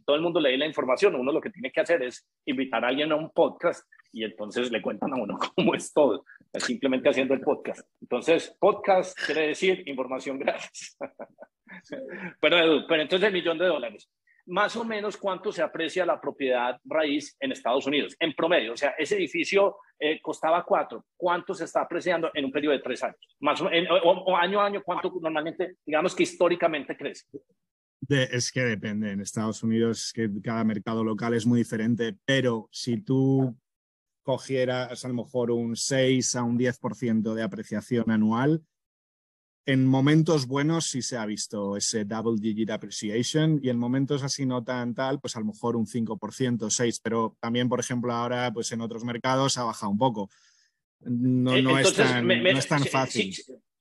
todo el mundo lee la información, uno lo que tiene que hacer es invitar a alguien a un podcast y entonces le cuentan a uno cómo es todo, simplemente haciendo el podcast. Entonces, podcast quiere decir información gratis. pero, pero entonces millón de dólares más o menos cuánto se aprecia la propiedad raíz en Estados Unidos, en promedio. O sea, ese edificio eh, costaba cuatro, ¿cuánto se está apreciando en un periodo de tres años? Más o, año a año, ¿cuánto normalmente, digamos que históricamente crece? es que depende. En Estados Unidos que cada mercado local es muy diferente, pero si tú cogieras a lo mejor un 6 a un 10% de apreciación anual, en momentos buenos sí se ha visto ese double digit appreciation y en momentos así no tan tal, pues a lo mejor un 5%, 6%, pero también, por ejemplo, ahora pues en otros mercados ha bajado un poco. No, no, es, tan, no es, tan, fácil.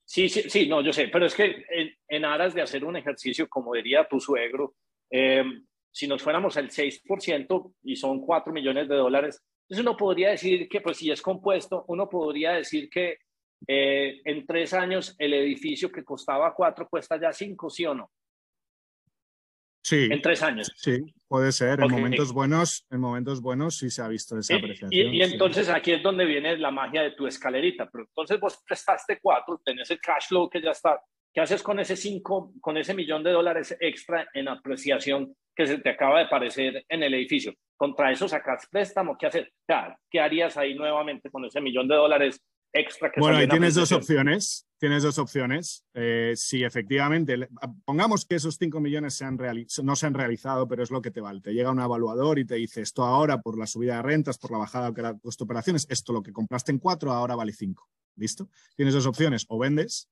Sí, sí, sí, no, yo sé, pero es que en, aras de hacer un ejercicio, como diría tu suegro, em, si nos fuéramos al 6% y son 4 millones de dólares, entonces uno podría decir que, pues si es compuesto, uno podría decir que eh, en tres años el edificio que costaba cuatro cuesta ya cinco, ¿sí o no? Sí. En tres años. Sí, puede ser. En momentos buenos, en momentos buenos sí se ha visto esa apreciación. Y, entonces aquí es donde viene la magia de tu escalerita. Pero entonces vos prestaste cuatro, tenés el cash flow que ya está. ¿Qué haces con ese cinco, con ese millón de dólares extra en apreciación que se te acaba de parecer en el edificio? Contra eso sacas préstamo, ¿qué haces? ¿Qué harías ahí nuevamente con ese millón de dólares bueno, ahí tienes dos opciones. Tienes dos opciones. Eh, si efectivamente, pongamos que esos 5 millones se han no se han realizado, pero es lo que te vale. Te llega un evaluador y te dice esto ahora por la subida de rentas, por la bajada de costo de operaciones, esto lo que compraste en 4 ahora vale 5. ¿Listo? Tienes dos opciones. O vendes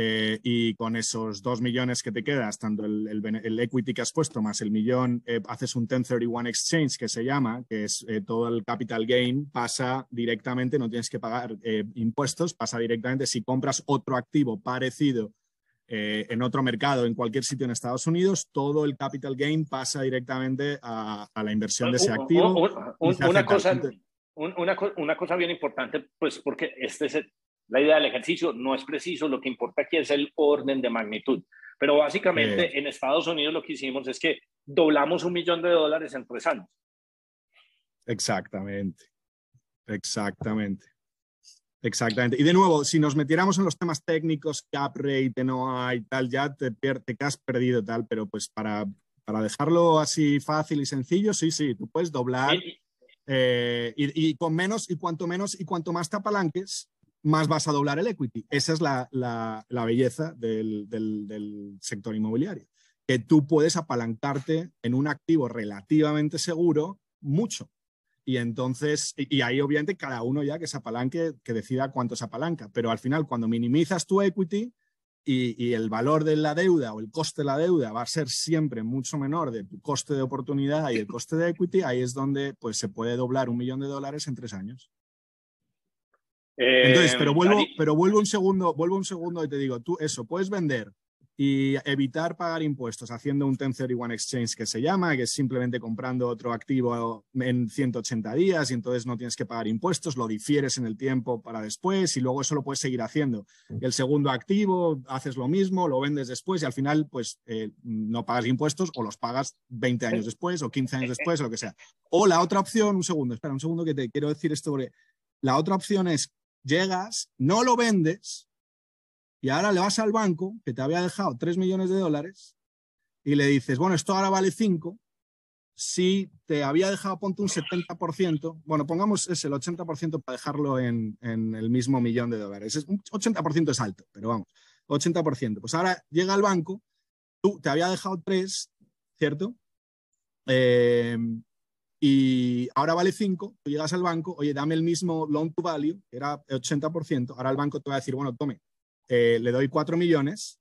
eh, y con esos dos millones que te quedas, tanto el, equity que has puesto más el millón, eh, haces un 1031 exchange que se llama, que es eh, todo el capital gain, pasa directamente, no tienes que pagar impuestos, pasa directamente si compras otro activo parecido en otro mercado, en cualquier sitio en Estados Unidos, todo el capital gain pasa directamente a, la inversión de ese activo. una, cosa, una, cosa bien importante, pues porque este es la idea del ejercicio, no es preciso, lo que importa aquí es el orden de magnitud. Pero básicamente en Estados Unidos lo que hicimos es que doblamos un millón de dólares en tres años. Exactamente, exactamente. Exactamente. Y de nuevo, si nos metiéramos en los temas técnicos, cap rate, no hay tal, ya te, te has perdido tal, pero pues para, para dejarlo así fácil y sencillo, sí, sí, tú puedes doblar eh, y, con menos, y cuanto menos y cuanto más te apalanques, más vas a doblar el equity. Esa es la, la, belleza del, del, sector inmobiliario, que tú puedes apalancarte en un activo relativamente seguro mucho. Y entonces, y, ahí obviamente cada uno ya que se apalanque, que decida cuánto se apalanca. Pero al final, cuando minimizas tu equity y, el valor de la deuda o el coste de la deuda va a ser siempre mucho menor de tu coste de oportunidad y el coste de equity, ahí es donde pues, se puede doblar un millón de dólares en tres años. Entonces, pero vuelvo, pero vuelvo un segundo, vuelvo un segundo y te digo, tú eso, puedes vender y evitar pagar impuestos haciendo un 1031 exchange que se llama, que es simplemente comprando otro activo en 180 días y entonces no tienes que pagar impuestos, lo difieres en el tiempo para después y luego eso lo puedes seguir haciendo. El segundo activo, haces lo mismo, lo vendes después y al final pues eh, no pagas impuestos o los pagas 20 años después o 15 años después o lo que sea. O la otra opción, un segundo, espera un segundo que te quiero decir esto porque la otra opción es llegas, no lo vendes, y ahora le vas al banco que te había dejado 3 millones de dólares y le dices, bueno, esto ahora vale 5. Si te había dejado, ponte un 70%, bueno, pongamos ese, el 80% para dejarlo en, el mismo millón de dólares. Es, 80% es alto, pero vamos, 80%. Pues ahora llega al banco, tú te había dejado 3, ¿cierto? Em, y ahora vale 5, tú llegas al banco, oye, dame el mismo loan to value, que era 80%, ahora el banco te va a decir, bueno, tome, eh, le doy 4 millones,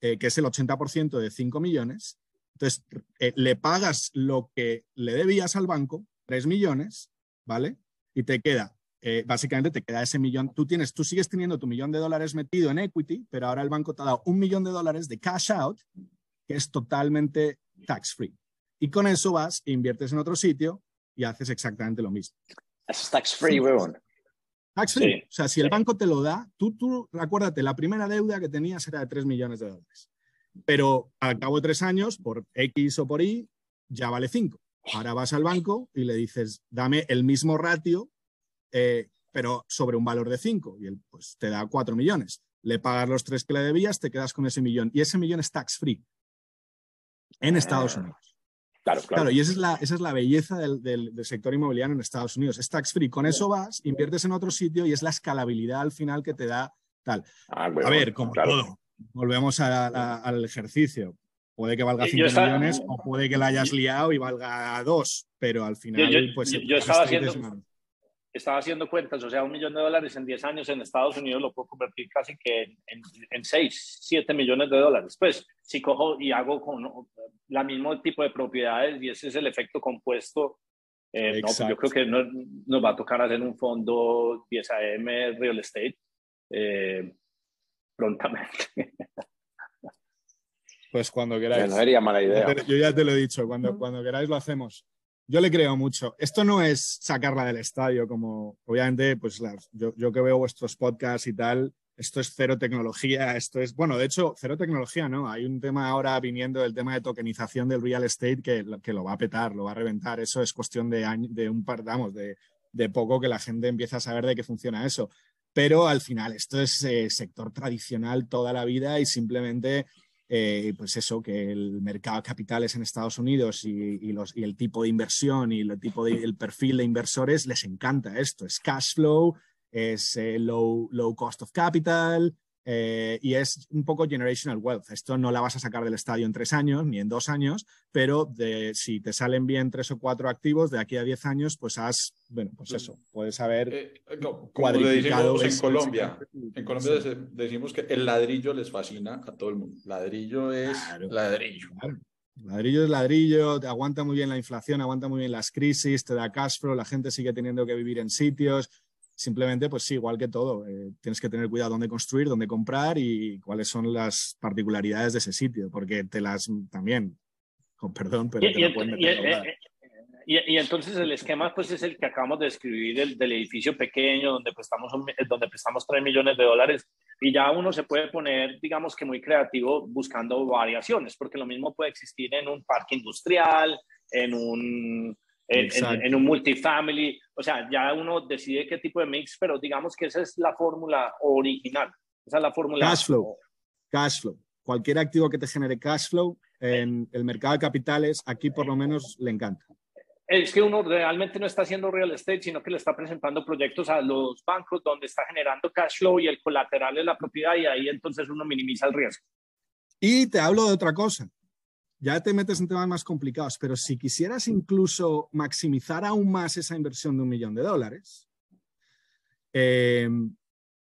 eh, que es el 80% de 5 millones. Entonces, eh, le pagas lo que le debías al banco, 3 millones, ¿vale? Y te queda, básicamente te queda ese millón. Tú, tienes, tú sigues teniendo tu millón de dólares metido en equity, pero ahora el banco te ha dado un millón de dólares de cash out, que es totalmente tax free. Y con eso vas, inviertes en otro sitio y haces exactamente lo mismo. Es tax free, weón. Tax free. O sea, si el banco te lo da, tú, tú, acuérdate, la primera deuda que tenías era de 3 millones de dólares. Pero al cabo de tres años, por X o por Y, ya vale 5. Ahora vas al banco y le dices, dame el mismo ratio, eh, pero sobre un valor de 5. Y él pues, te da 4 millones. Le pagas los tres que le debías, te quedas con ese millón. Y ese millón es tax free en Estados ah. Unidos. Claro, claro. y esa es la, esa es la belleza del, del, sector inmobiliario en Estados Unidos. Es tax free. Con eso vas, inviertes en otro sitio y es la escalabilidad al final que te da tal. Ah, a ver, como todo. Volvemos al ejercicio. Puede que valga 5 millones o puede que la hayas liado y valga 2, pero al final, pues. Yo, estaba haciendo estaba haciendo cuentas, o sea, un millón de dólares en 10 años en Estados Unidos lo puedo convertir casi que en, en, 6, 7 millones de dólares. Pues si cojo y hago con la mismo tipo de propiedades y ese es el efecto compuesto, eh, no, pues yo creo que no, nos va a tocar hacer un fondo 10 AM Real Estate eh, prontamente. Pues cuando queráis. No sería mala idea. Yo ya te lo he dicho, cuando, cuando queráis lo hacemos yo le creo mucho. Esto no es sacarla del estadio, como obviamente, pues yo, que veo vuestros podcasts y tal, esto es cero tecnología, esto es, bueno, de hecho, cero tecnología, ¿no? Hay un tema ahora viniendo del tema de tokenización del real estate que, que lo va a petar, lo va a reventar. Eso es cuestión de, de un par, vamos, de, de poco que la gente empieza a saber de qué funciona eso. Pero al final, esto es eh, sector tradicional toda la vida y simplemente eh, pues eso, que el mercado de capitales en Estados Unidos y, los, y el tipo de inversión y el tipo de, el perfil de inversores les encanta esto. Es cash flow, es eh, low, low cost of capital, eh, y es un poco generational wealth. Esto no la vas a sacar del estadio en tres años ni en dos años, pero de, si te salen bien tres o cuatro activos de aquí a diez años, pues has, bueno, pues eso, puedes haber eh, cuadriplicado. en Colombia, en Colombia decimos que el ladrillo les fascina a todo el mundo. Ladrillo es ladrillo. Ladrillo es ladrillo, te aguanta muy bien la inflación, aguanta muy bien las crisis, te da cash flow, la gente sigue teniendo que vivir en sitios Simplemente, pues sí, igual que todo, eh, tienes que tener cuidado dónde construir, dónde comprar y cuáles son las particularidades de ese sitio, porque te las también, con perdón, pero y, te y, la pueden meter y, doblada. eh, y, y entonces el esquema pues es el que acabamos de describir del, del edificio pequeño donde prestamos, un- donde prestamos 3 millones de dólares y ya uno se puede poner, digamos que muy creativo buscando variaciones, porque lo mismo puede existir en un parque industrial, en un, en, en, un multifamily, o sea, ya uno decide qué tipo de mix, pero digamos que esa es la fórmula original, esa es la fórmula. Cash flow. Cash flow. Cualquier activo que te genere cash flow en el mercado de capitales, aquí por lo menos le encanta. es que uno realmente no está haciendo real estate, sino que le está presentando proyectos a los bancos donde está generando cash flow y el colateral es la propiedad y ahí entonces uno minimiza el riesgo. Y te hablo de otra cosa. Ya te metes en temas más complicados, pero si quisieras incluso maximizar aún más esa inversión de un millón de dólares, eh,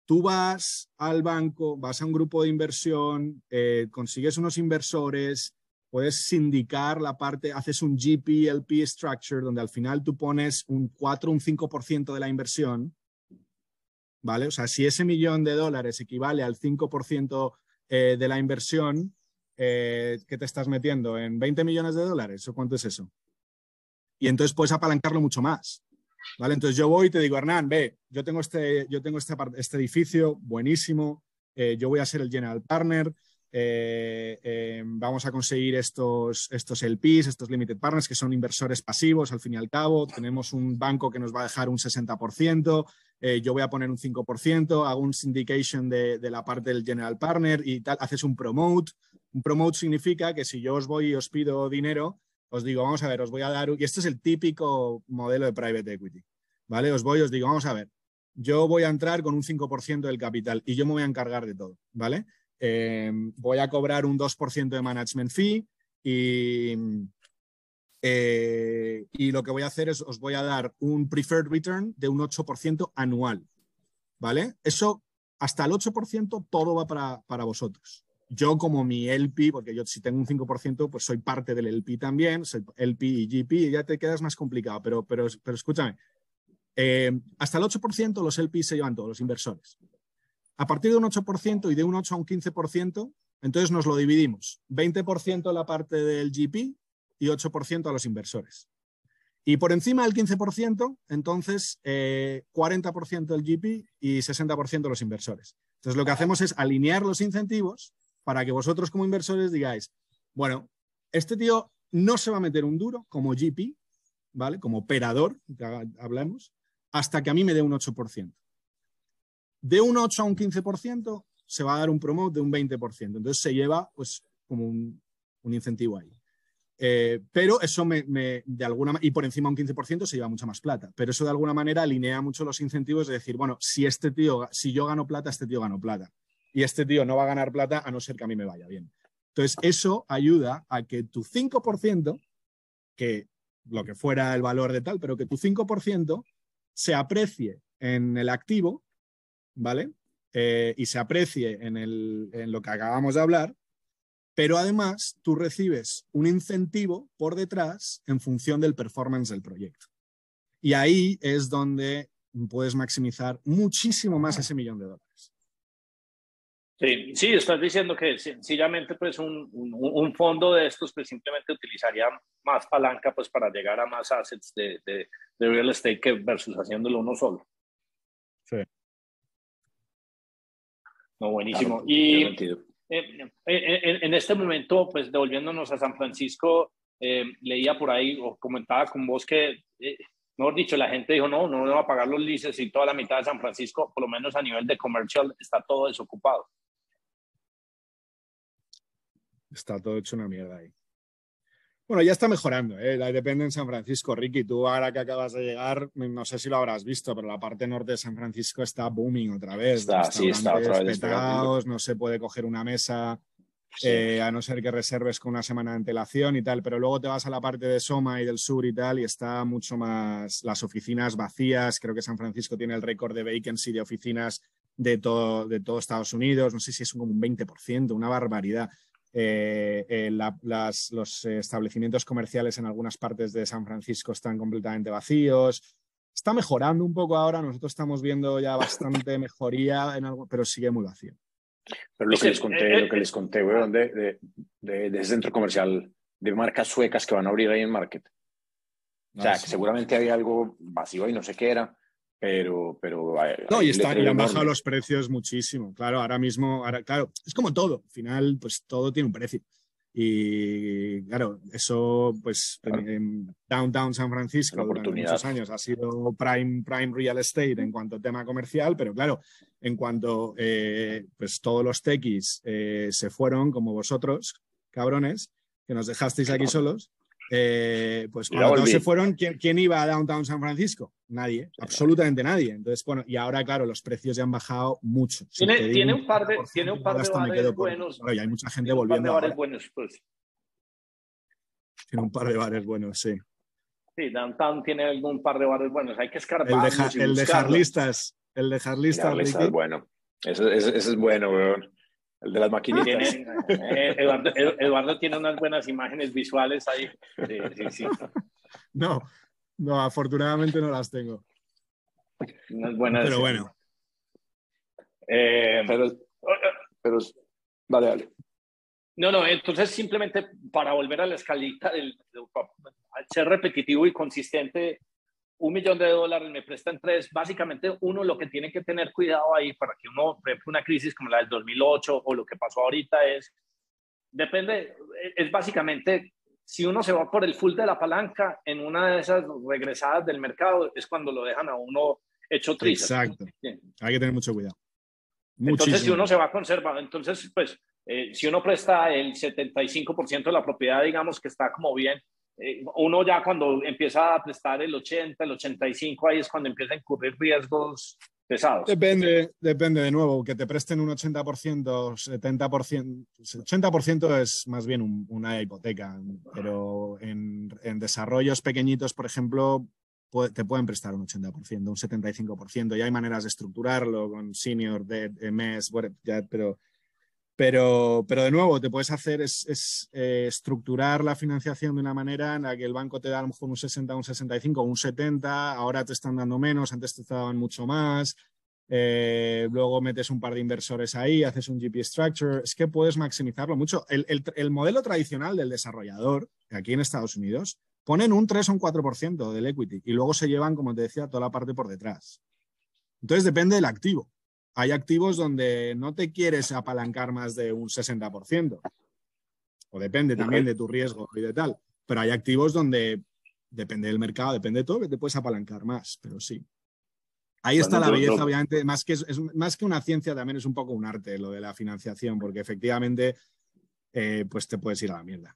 tú vas al banco, vas a un grupo de inversión, eh, consigues unos inversores, puedes sindicar la parte, haces un GP-LP structure donde al final tú pones un 4, un 5% de la inversión, ¿vale? O sea, si ese millón de dólares equivale al 5% eh, de la inversión, eh, ¿qué te estás metiendo? ¿En 20 millones de dólares? ¿O cuánto es eso? Y entonces puedes apalancarlo mucho más. ¿Vale? Entonces yo voy y te digo, Hernán, ve, yo tengo este, yo tengo este, este edificio buenísimo, eh, yo voy a ser el general partner, eh, eh, vamos a conseguir estos, estos LPs, estos limited partners, que son inversores pasivos al fin y al cabo, tenemos un banco que nos va a dejar un 60%, eh, yo voy a poner un 5%, hago un syndication de, de la parte del general partner y tal, haces un promote. Un promote significa que si yo os voy y os pido dinero, os digo, vamos a ver, os voy a dar, y este es el típico modelo de private equity, ¿vale? Os voy y os digo, vamos a ver, yo voy a entrar con un 5% del capital y yo me voy a encargar de todo, ¿vale? Eh, voy a cobrar un 2% de management fee y, eh, y lo que voy a hacer es os voy a dar un preferred return de un 8% anual, ¿vale? Eso, hasta el 8%, todo va para, para vosotros. Yo como mi LP, porque yo si tengo un 5%, pues soy parte del LP también, soy LP y GP, y ya te quedas más complicado, pero, pero, pero escúchame, eh, hasta el 8% los LP se llevan todos, los inversores. A partir de un 8% y de un 8 a un 15%, entonces nos lo dividimos. 20% a la parte del GP y 8% a los inversores. Y por encima del 15%, entonces eh, 40% el GP y 60% los inversores. Entonces lo que hacemos es alinear los incentivos para que vosotros como inversores digáis, bueno, este tío no se va a meter un duro como GP, ¿vale? Como operador, que hablamos, hasta que a mí me dé un 8%. De un 8 a un 15% se va a dar un promote de un 20%. Entonces se lleva pues como un, incentivo ahí. Eh, pero eso me, me, de alguna y por encima un 15% se lleva mucha más plata. Pero eso de alguna manera alinea mucho los incentivos de decir, bueno, si este tío, si yo gano plata, este tío gano plata. Y este tío no va a ganar plata a no ser que a mí me vaya bien. Entonces, eso ayuda a que tu 5%, que lo que fuera el valor de tal, pero que tu 5% se aprecie en el activo, ¿vale? Eh, y se aprecie en, el, en lo que acabamos de hablar, pero además tú recibes un incentivo por detrás en función del performance del proyecto. Y ahí es donde puedes maximizar muchísimo más ese millón de dólares. Sí, sí, estás diciendo que sencillamente pues un, un, un, fondo de estos pues simplemente utilizaría más palanca pues para llegar a más assets de, de, de real estate que versus haciéndolo uno solo. Sí. No, buenísimo. Claro, y eh, en, en, este momento, pues devolviéndonos a San Francisco, eh, leía por ahí o comentaba con vos que, eh, mejor dicho, la gente dijo, no, no, no va a pagar los leases y toda la mitad de San Francisco, por lo menos a nivel de comercial, está todo desocupado. Está todo hecho una mierda ahí. Bueno, ya está mejorando, ¿eh? depende en San Francisco. Ricky, tú ahora que acabas de llegar, no sé si lo habrás visto, pero la parte norte de San Francisco está booming otra vez. Está, sí, está otra vez. Petados, no se puede coger una mesa sí. eh, a no ser que reserves con una semana de antelación y tal, pero luego te vas a la parte de Soma y del sur y tal y está mucho más las oficinas vacías. Creo que San Francisco tiene el récord de vacancy de oficinas de todo, de todo Estados Unidos. No sé si es como un 20%, una barbaridad. Eh, eh, la, las, los establecimientos comerciales en algunas partes de San Francisco están completamente vacíos. Está mejorando un poco ahora, nosotros estamos viendo ya bastante mejoría, en algo, pero sigue muy vacío. Pero lo que les conté, lo que les conté, weón, de, de, de, de, ese centro comercial de marcas suecas que van a abrir ahí en Market. O sea, que seguramente había algo vacío y no sé qué era, pero... pero no, y, está, y han bajado los precios muchísimo. Claro, ahora mismo, ahora, claro, es como todo. Al final, pues todo tiene un precio. Y claro, eso pues claro. en Downtown San Francisco durante muchos años ha sido prime, prime real estate en cuanto a tema comercial, pero claro, en cuanto eh, pues todos los techies eh, se fueron, como vosotros, cabrones, que nos dejasteis aquí solos, eh, pues cuando todos se fueron, ¿quién, ¿quién, iba a Downtown San Francisco? Nadie, absolutamente nadie. Entonces, bueno, y ahora, claro, los precios ya han bajado mucho. Tiene, si tiene un par de, tiene un par de bares buenos. Claro, y hay mucha gente volviendo. Un par de bares buenos, pues. Tiene un par de bares buenos, sí. Sí, Downtown tiene algún par de bares buenos. Hay que escarbar. El de, ja, el de Jarlistas. El de Jarlistas. bueno. Eso, eso, eso es bueno, weón. El de las maquinitas. Tiene, eh, Eduardo, Eduardo, tiene unas buenas imágenes visuales ahí. Sí, sí, sí. No, no, afortunadamente no las tengo. Unas buenas. Pero bueno. Eh, pero, pero, vale, vale. No, no, entonces simplemente para volver a la escalita, del, al ser repetitivo y consistente, un millón de dólares, me prestan tres. Básicamente, uno lo que tiene que tener cuidado ahí para que uno, por ejemplo, una crisis como la del 2008 o lo que pasó ahorita es, depende, es básicamente, si uno se va por el full de la palanca en una de esas regresadas del mercado, es cuando lo dejan a uno hecho triste. Exacto. Hay que tener mucho cuidado. Muchísimo. Entonces, si uno se va conservado, entonces, pues, eh, si uno presta el 75% de la propiedad, digamos que está como bien, uno ya cuando empieza a prestar el 80, el 85, ahí es cuando empieza a incurrir riesgos pesados. Depende, depende de nuevo, que te presten un 80%, 70%, 80% es más bien un, una hipoteca, pero en, en, desarrollos pequeñitos, por ejemplo, te pueden prestar un 80%, un 75%, y hay maneras de estructurarlo con senior, debt, mes, bueno, ya, pero pero, pero de nuevo, te puedes hacer es, eh, estructurar la financiación de una manera en la que el banco te da a lo mejor un 60, un 65, un 70, ahora te están dando menos, antes te daban mucho más. Eh, luego metes un par de inversores ahí, haces un GP structure, es que puedes maximizarlo mucho. El, el, el modelo tradicional del desarrollador, aquí en Estados Unidos, ponen un 3 o un 4% del equity y luego se llevan, como te decía, toda la parte por detrás. Entonces depende del activo hay activos donde no te quieres apalancar más de un 60%. O depende también de tu riesgo y de tal. Pero hay activos donde depende del mercado, depende de todo, que te puedes apalancar más, pero sí. Ahí está la belleza, obviamente, más que, es, es, más que una ciencia, también es un poco un arte lo de la financiación, porque efectivamente, eh, pues te puedes ir a la mierda.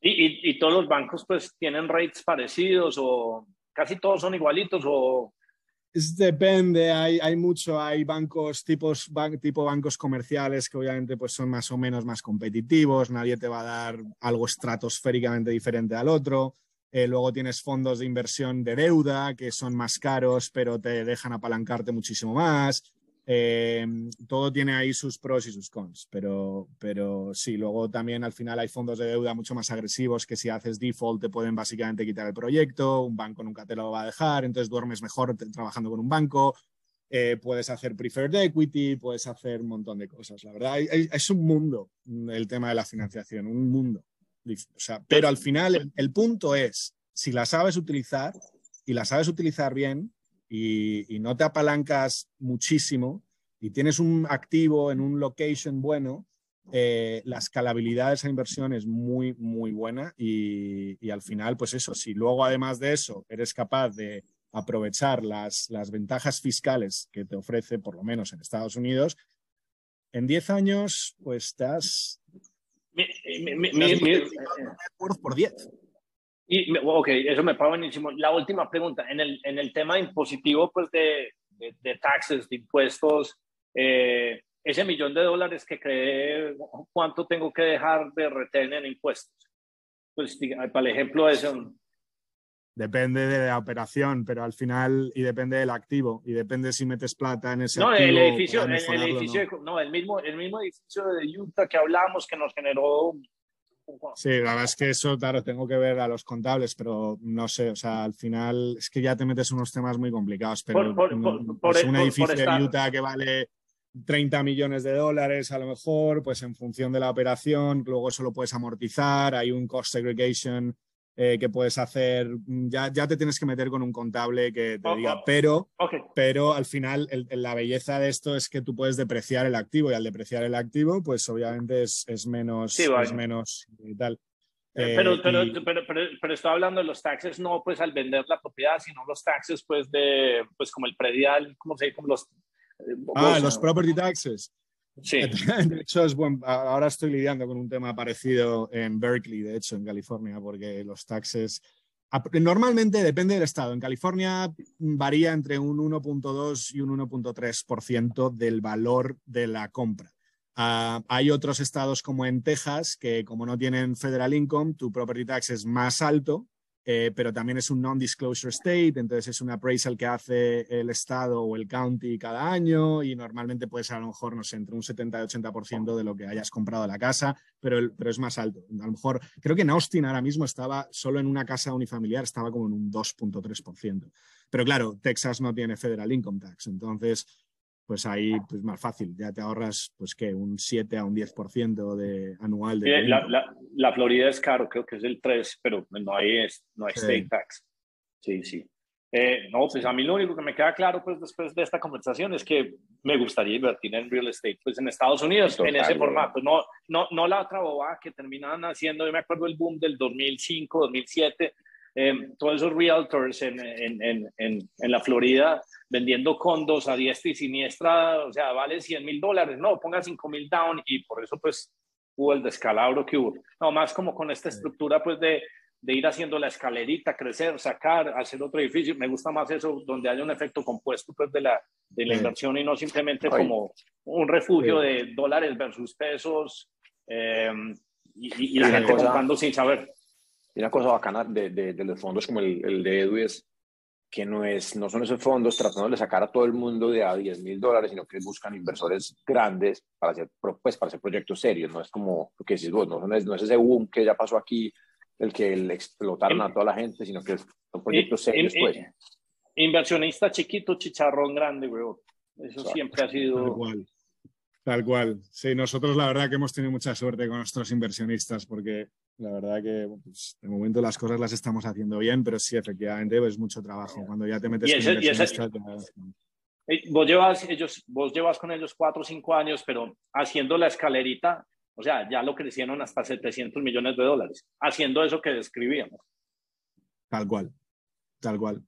Y, y, y, todos los bancos pues tienen rates parecidos o casi todos son igualitos o depende, hay, hay, mucho, hay bancos tipos, tipo bancos comerciales que obviamente pues son más o menos más competitivos, nadie te va a dar algo estratosféricamente diferente al otro. Eh, luego tienes fondos de inversión de deuda que son más caros, pero te dejan apalancarte muchísimo más. Eh, todo tiene ahí sus pros y sus cons, pero, pero sí, luego también al final hay fondos de deuda mucho más agresivos que si haces default te pueden básicamente quitar el proyecto, un banco nunca te lo va a dejar, entonces duermes mejor trabajando con un banco, eh, puedes hacer preferred equity, puedes hacer un montón de cosas. La verdad, es un mundo el tema de la financiación, un mundo. O sea, pero al final el, el punto es, si la sabes utilizar y la sabes utilizar bien, y, y, no te apalancas muchísimo y tienes un activo en un location bueno, eh, la escalabilidad de esa inversión es muy, muy buena y, y, al final, pues eso, si luego además de eso eres capaz de aprovechar las, las ventajas fiscales que te ofrece, por lo menos en Estados Unidos, en 10 años, pues estás... Mi, mi, mi, por 10. Y, ok, eso me parece buenísimo. La última pregunta, en el, en el tema impositivo, pues de, de, de taxes, de impuestos, eh, ese millón de dólares que creé, ¿cuánto tengo que dejar de retener en impuestos? Pues, para el ejemplo, eso. Depende de la operación, pero al final, y depende del activo, y depende si metes plata en ese no, activo. El edificio, el, el edificio, no, no el, mismo, el mismo edificio de Utah que hablamos, que nos generó Sí, la verdad es que eso, claro, tengo que ver a los contables, pero no sé, o sea, al final es que ya te metes unos temas muy complicados, pero Por- por- por- es un por- edificio de Utah que vale 30 millones de dólares a lo mejor, pues en función de la operación, luego eso lo puedes amortizar, hay un cost segregation eh, que puedes hacer, ya, ya te tienes que meter con un contable que te diga, pero pero al final el- la belleza de esto es que tú puedes depreciar el activo y al depreciar el activo, pues obviamente es, es menos, Sí, vale. es menos y tal. Eh, Eh, pero, pero, y- pero, pero, pero estoy hablando de los taxes, no pues al vender la propiedad, sino los taxes pues de, pues como el predial, ¿cómo se dice? Como los... eh, ah, los property taxes. Sí, De hecho, es buen, ahora estoy lidiando con un tema parecido en Berkeley, de hecho, en California, porque los taxes... Normalmente depende del estado. En California varía entre un 1.2 y un 1.3% del valor de la compra. Ah, hay otros estados como en Texas que como no tienen federal income, tu property tax es más alto, eh, pero también es un non-disclosure state, entonces es un appraisal que hace el estado o el county cada año y normalmente puede ser a lo mejor, no sé, entre un 70 y 80% de lo que hayas comprado la casa, pero, el- pero es más alto. A lo mejor, creo que en Austin ahora mismo estaba solo en una casa unifamiliar, estaba como en un 2.3%. Pero claro, Texas no tiene federal income tax, entonces pues ahí pues más fácil, ya te ahorras pues que un 7 a un 10% de anual de Sí, la, la, la Florida es caro, creo que es el 3, pero no hay, es- no hay Sí. state tax. Sí, sí. Eh, no, pues a mí lo único que me queda claro pues después de esta conversación es que me gustaría invertir en real estate pues en Estados Unidos Total, en ese formato, no, no, no la otra bobada que terminaban haciendo, yo me acuerdo el boom del 2005, 2007, eh, todos esos realtors en, en, en, en, en la Florida vendiendo condos a diestra y siniestra, o sea, vale 100 mil dólares, no, ponga 5 mil down y por eso pues hubo el descalabro que hubo. No, más como con esta estructura pues de, de ir haciendo la escalerita, crecer, sacar, hacer otro edificio. Me gusta más eso, donde haya un efecto compuesto pues de la, de la inversión y no simplemente como un refugio de dólares versus pesos eh, y, y- y la gente cosa- comprando sin saber. Y una cosa bacana de, de, de los fondos como el, el de Edu es que no, es, no son esos fondos tratando de sacar a todo el mundo de a 10 mil dólares, sino que buscan inversores grandes para hacer, pues, para hacer proyectos serios. No es como lo que decís vos, no, no es, no es ese boom que ya pasó aquí, el que le explotaron a toda la gente, sino que son proyectos Y- serios. y- Pues. Inversionista chiquito, chicharrón grande, güey. Eso Exacto. siempre ha sido. cual. Tal cual. Sí, nosotros la verdad que hemos tenido mucha suerte con nuestros inversionistas porque la verdad que pues, de momento las cosas las estamos haciendo bien, pero sí, efectivamente, es mucho trabajo. Cuando ya te metes Y ese- inversionistas, Eh, Vos llevas, ellos, vos llevas con ellos cuatro o cinco años, pero haciendo la escalerita, o sea, ya lo crecieron hasta 700 millones de dólares, haciendo eso que describíamos. tal cual. Tal cual.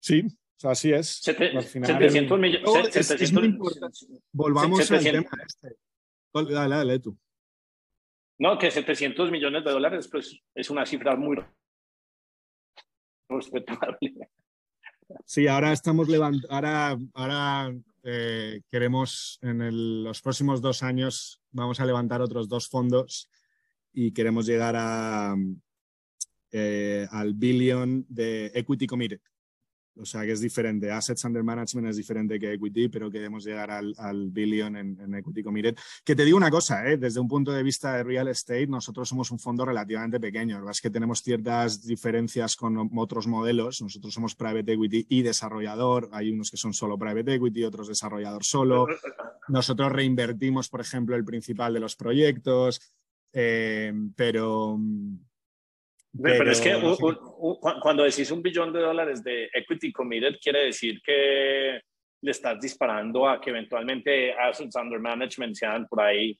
Sí, sea, así es. Sete- Al final- 700 millones. No, es- es muy importante. Volvamos al 700. tema este. Dale, dale tú. No, que 700 millones de dólares, pues es una cifra muy respetable. Sí, ahora estamos levantando, ahora, ahora eh, queremos en el- los próximos dos años vamos a levantar otros dos fondos y queremos llegar a, eh, al billion de equity committed. O sea que es diferente. Assets under management es diferente que equity, pero queremos llegar al, al billion en, en equity committed. Que te digo una cosa, ¿eh? desde un punto de vista de real estate, nosotros somos un fondo relativamente pequeño. Verdad es que tenemos ciertas diferencias con otros modelos. Nosotros somos private equity y desarrollador. Hay unos que son solo private equity, otros desarrollador solo. Nosotros reinvertimos, por ejemplo, el principal de los proyectos, eh, pero... Pero, es que pero- un- un- un- cu- cuando decís un billón de dólares de equity committed, quiere decir que le estás disparando a que eventualmente assets under management sean por ahí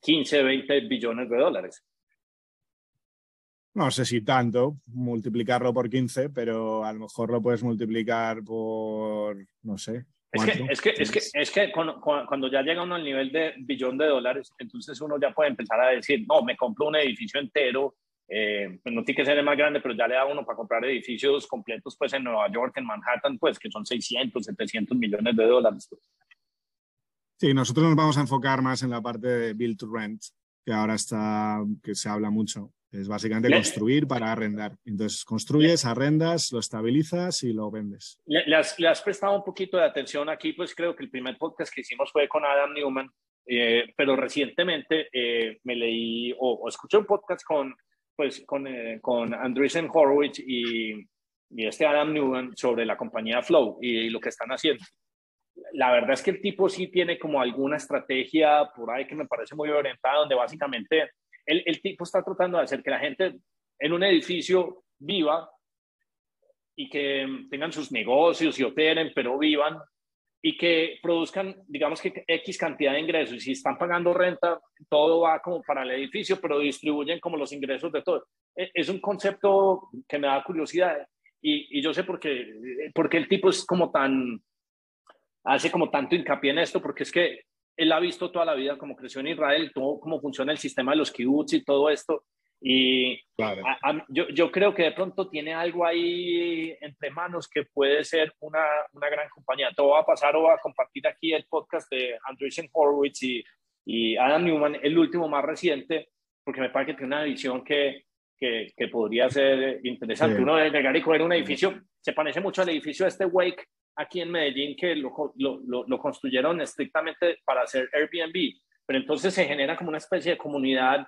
15, 20 billones de dólares. No sé si tanto, multiplicarlo por 15, pero a lo mejor lo puedes multiplicar por, no sé. Es que, es que, es que, es que cuando, cuando ya llega uno al nivel de billón de dólares, entonces uno ya puede empezar a decir, no, me compro un edificio entero, eh, pues no tiene que ser el más grande, pero ya le da uno para comprar edificios completos pues en Nueva York, en Manhattan, pues que son 600, 700 millones de dólares. pues. Sí, nosotros nos vamos a enfocar más en la parte de build to rent, que ahora está, que se habla mucho. Es básicamente Le- construir para arrendar. Entonces, construyes, arrendas, lo estabilizas y lo vendes. Le, le has, le has prestado un poquito de atención aquí, pues creo que el primer podcast que hicimos fue con Adam Newman Eh, pero recientemente eh, me leí o, escuché un podcast con, pues, con, eh, con Andreessen Horowitz y, y, este Adam Newman sobre la compañía Flow y, lo que están haciendo. La verdad es que el tipo sí tiene como alguna estrategia por ahí que me parece muy orientada, donde básicamente el, el tipo está tratando de hacer que la gente en un edificio viva y que tengan sus negocios y operen, pero vivan y que produzcan, digamos que X cantidad de ingresos. Y si están pagando renta, todo va como para el edificio, pero distribuyen como los ingresos de todo. E, es un concepto que me da curiosidad y, y yo sé por qué, porque el tipo es como tan, hace como tanto hincapié en esto, porque es que él ha visto toda la vida cómo creció en Israel, cómo funciona el sistema de los kibbutz y todo esto, y yo, yo, creo que de pronto tiene algo ahí entre manos que puede ser una, una gran compañía. Todo va a pasar o va a compartir aquí el podcast de Andreessen Horowitz y, y Adam Newman, el último más reciente, porque me parece que tiene una visión que, que, que podría ser interesante. Uno de llegar y coger un edificio, se parece mucho al edificio de este Wake aquí en Medellín, que lo, lo, lo construyeron estrictamente para hacer Airbnb, pero entonces se genera como una especie de comunidad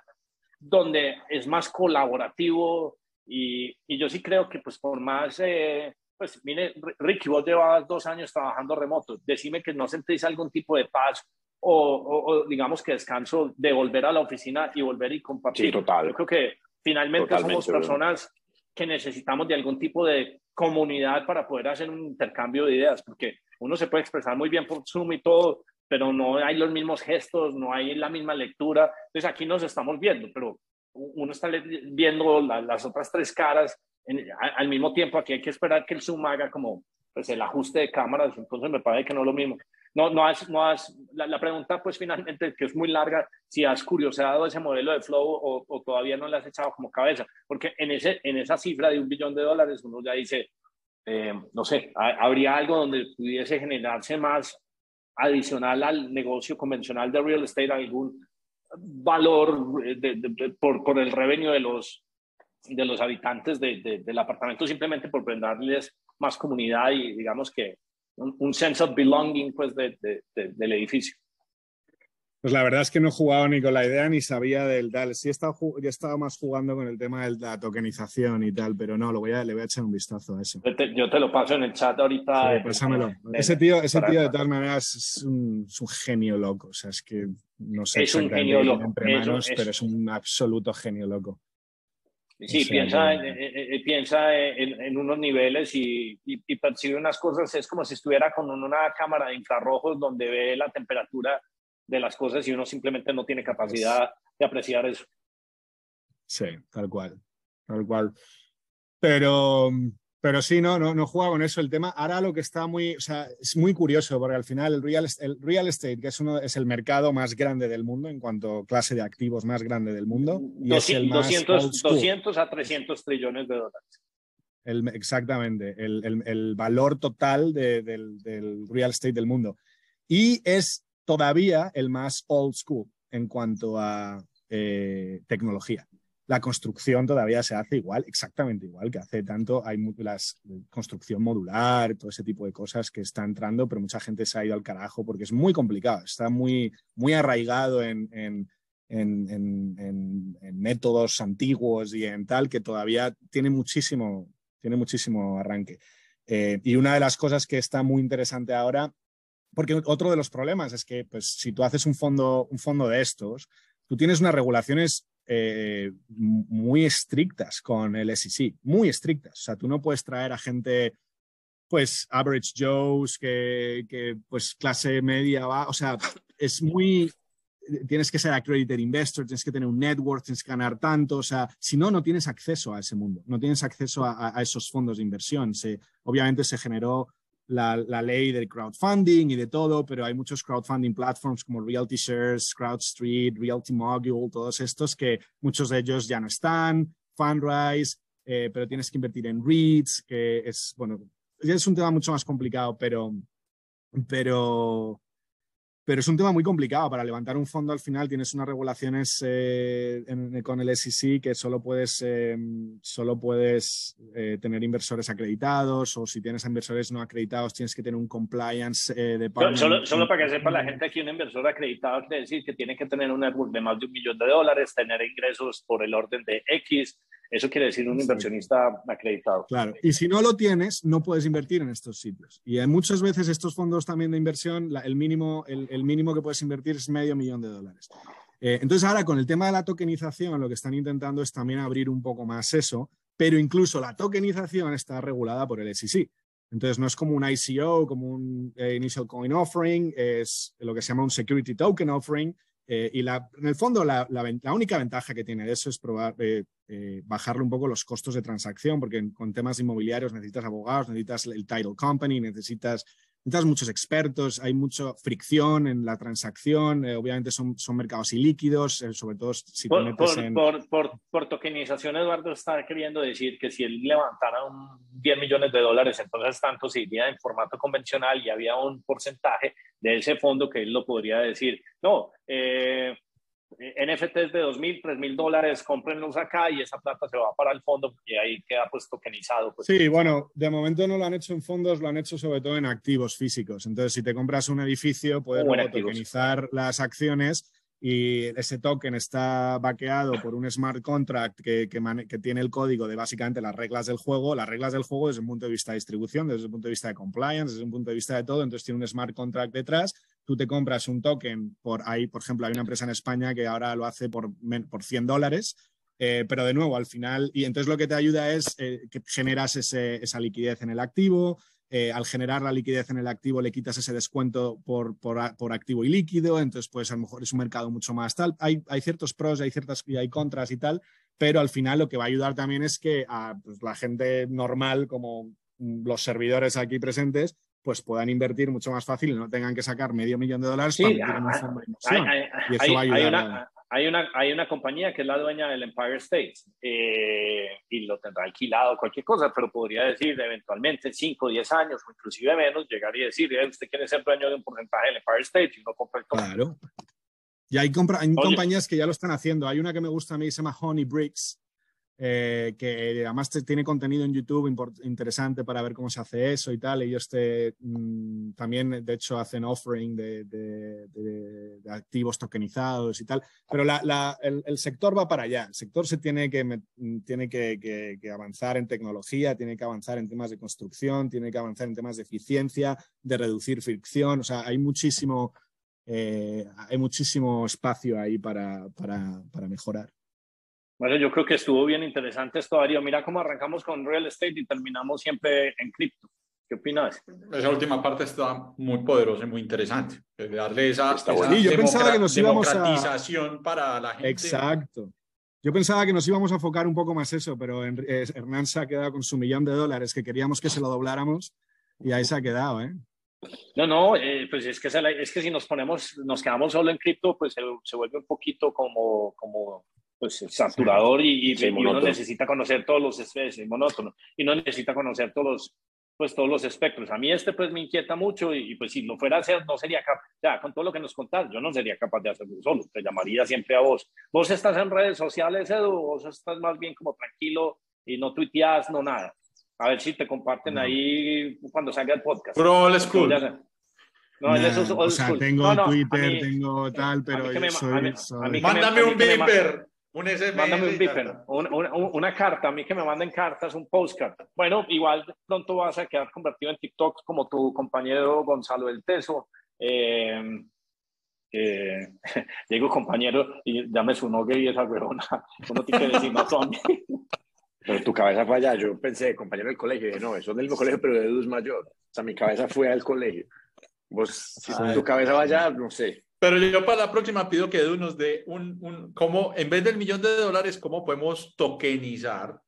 donde es más colaborativo y, y yo sí creo que pues por más, eh, pues mire, Ricky, vos llevabas dos años trabajando remoto, decime que no sentís algún tipo de paz o, o, digamos que descanso de volver a la oficina y volver y compartir. Sí, total. Yo creo que finalmente somos personas que necesitamos de algún tipo de comunidad para poder hacer un intercambio de ideas, porque uno se puede expresar muy bien por Zoom y todo, pero no hay los mismos gestos, no hay la misma lectura. Entonces aquí nos estamos viendo, pero uno está viendo las otras tres caras al mismo tiempo. Aquí hay que esperar que el Zoom haga como pues, el ajuste de cámaras, entonces me parece que no es lo mismo. No, no has, no has, la, pregunta pues finalmente, que es muy larga, si has curiosado ese modelo de Flow o, o, todavía no le has echado como cabeza, porque en, ese, en esa cifra de un billón de dólares uno ya dice, eh, no sé, habría algo donde pudiese generarse más adicional al negocio convencional de real estate algún valor de, por, por, el revenue de los, de los habitantes del apartamento simplemente por brindarles más comunidad y digamos que un, un sense of belonging pues del edificio. Pues la verdad es que no he jugado ni con la idea ni sabía del tal. Sí he estado, más jugando con el tema de la tokenización y tal, pero no, lo voy a, le voy a echar un vistazo a eso. Yo te, lo paso en el chat ahorita. Sí, pásamelo. ese tío, ese tío de todas maneras es un, es un, genio loco. O sea, es que no sé es un genio loco. entre manos, pero es un absoluto genio loco. Sí, piensa, en, piensa en, en, unos niveles y, y, y, percibe unas cosas. Es como si estuviera con una cámara de infrarrojos donde ve la temperatura de las cosas y uno simplemente no tiene capacidad de apreciar eso. Sí, tal cual, tal cual. Pero, pero sí, no, no, no juega con eso el tema. Ahora lo que está muy, o sea, es muy curioso porque al final el real, el real estate, que es, uno, es el mercado más grande del mundo en cuanto a clase de activos más grande del mundo. Y 200, es el más 200, a 300 trillones de dólares. El, exactamente, el, el, el valor total de, del, del real estate del mundo. Y es todavía el más old school en cuanto a eh, tecnología. La construcción todavía se hace igual, exactamente igual que hace tanto. Hay la construcción modular, todo ese tipo de cosas que está entrando, pero mucha gente se ha ido al carajo porque es muy complicado, está muy, muy arraigado en, en, en, en métodos antiguos y en tal que todavía tiene muchísimo, tiene muchísimo arranque. Eh, y una de las cosas que está muy interesante ahora porque otro de los problemas es que pues, si tú haces un fondo, un fondo de estos, tú tienes unas regulaciones eh, muy estrictas con el SEC, muy estrictas. O sea, tú no puedes traer a gente, pues, average Joes, que, que pues clase media va, o sea, es muy, tienes que ser accredited investor, tienes que tener un network, tienes que ganar tanto, o sea, si no, no tienes acceso a ese mundo, no tienes acceso a, a esos fondos de inversión. Se, obviamente se generó la, la, ley del crowdfunding y de todo, pero hay muchos crowdfunding platforms como Realty Shares, CrowdStreet, Realty Mogul, todos estos que muchos de ellos ya no están, Fundrise, eh, pero tienes que invertir en REITs, que es, bueno, es un tema mucho más complicado, pero, pero pero es un tema muy complicado. Para levantar un fondo al final tienes unas regulaciones eh, con el SEC que solo puedes, em, solo puedes eh, tener inversores acreditados o si tienes inversores no acreditados tienes que tener un compliance eh, de solo, solo, para que sepa la gente aquí, un inversor acreditado quiere decir que tiene que tener un network de más de un millón de dólares, tener ingresos por el orden de X, eso quiere decir un inversionista acreditado. Claro, y si no lo tienes, no puedes invertir en estos sitios. Y muchas veces estos fondos también de inversión, el, mínimo, el, mínimo que puedes invertir es medio millón de dólares. Eh, entonces ahora con el tema de la tokenización, lo que están intentando es también abrir un poco más eso, pero incluso la tokenización está regulada por el SEC. Entonces no es como un ICO, como un eh, Initial Coin Offering, es lo que se llama un Security Token Offering, eh, y la, en el fondo, la, única ventaja que tiene eso es probar, eh, eh, bajarle un poco los costos de transacción, porque con temas inmobiliarios necesitas abogados, necesitas el title company, necesitas necesitas muchos expertos, hay mucha fricción en la transacción, eh, obviamente son, son mercados ilíquidos, eh, sobre todo si por, te metes por, en... Por, por, por, tokenización, Eduardo está queriendo decir que si él levantara un 10 millones de dólares, entonces tanto se iría en formato convencional y había un porcentaje de ese fondo que él lo podría decir, no, eh, NFTs de 2.000, 3.000 dólares, cómprenlos acá y esa plata se va para el fondo y ahí queda pues tokenizado. Pues. Sí, bueno, de momento no lo han hecho en fondos, lo han hecho sobre todo en activos físicos. Entonces, si te compras un edificio, puedes tokenizar las acciones y ese token está vaqueado por un smart contract que, que, tiene el código de básicamente las reglas del juego, las reglas del juego desde un punto de vista de distribución, desde un punto de vista de compliance, desde un punto de vista de todo, entonces tiene un smart contract detrás, tú te compras un token por ahí, por ejemplo, hay una empresa en España que ahora lo hace por, por 100 dólares, eh, pero de nuevo, al final, y entonces lo que te ayuda es eh, que generas esa liquidez en el activo, eh, al generar la liquidez en el activo le quitas ese descuento por, por, activo y líquido, entonces pues a lo mejor es un mercado mucho más tal. Hay, hay ciertos pros, hay ciertas y hay contras y tal, pero al final lo que va a ayudar también es que a pues, la gente normal, como los servidores aquí presentes, pues puedan invertir mucho más fácil y no tengan que sacar medio millón de dólares para invertir en un fondo de inversión. y eso va a ayudar hay una, hay una compañía que es la dueña del Empire State eh, y lo tendrá alquilado cualquier cosa, pero podría decir eventualmente 5, 10 años o inclusive menos, llegar y decir, eh, usted quiere ser dueño de un porcentaje del Empire State y no compra el Claro. Y hay, hay compañías que ya lo están haciendo. Hay una que me gusta a mí, se llama Honey Bricks, eh, que además tiene contenido en YouTube interesante para ver cómo se hace eso y tal. Ellos te, mm, también, de hecho, hacen offering de, activos tokenizados y tal. Pero el, sector va para allá. El sector se tiene, que, tiene que, que, avanzar en tecnología, tiene que avanzar en temas de construcción, tiene que avanzar en temas de eficiencia, de reducir fricción. O sea, hay muchísimo, eh, hay muchísimo espacio ahí para, para, para mejorar. Bueno, yo creo que estuvo bien interesante esto, Darío. Mira cómo arrancamos con real estate y terminamos siempre en cripto. ¿Qué opinas? Esa última parte está muy poderosa y muy interesante. Darle esa, esa yo pensaba que nos íbamos democratización para la gente. Exacto. Yo pensaba que nos íbamos a enfocar un poco más eso, pero Hernán se ha quedado con su millón de dólares que queríamos que se lo dobláramos y ahí se ha quedado, ¿eh? No, no, eh, pues es que, es que si nos ponemos, nos quedamos solo en cripto, pues se, se vuelve un poquito como, como pues saturador y, y, uno necesita conocer todos los especies, monótono, y no necesita conocer todos los, pues todos los espectros. A mí este pues me inquieta mucho y, pues si lo fuera a hacer no sería capaz, ya con todo lo que nos contás, yo no sería capaz de hacerlo solo, te llamaría siempre a vos. Vos estás en redes sociales, Edu, vos estás más bien como tranquilo y no tuiteas, no nada. A ver si te comparten ahí cuando salga el podcast. Pro old school. No, eso o sea, tengo Twitter, tengo tal, pero soy, soy... Mándame un viper. Un Mándame un beeper, una carta, a mí que me manden cartas, un postcard. Bueno, igual pronto vas a quedar convertido en TikTok como tu compañero Gonzalo del Teso. Eh, eh, digo compañero y llame su nombre y esa huevona. Uno tiene que decir no son. Pero tu cabeza fue allá. Yo pensé, compañero del colegio. Dije, no, eso es del colegio, pero de es mayor. O sea, mi cabeza fue al colegio. Vos, si tu cabeza va allá, no sé. Pero yo para la próxima pido que Edu nos dé un, un cómo, en vez del millón de dólares, cómo podemos tokenizar.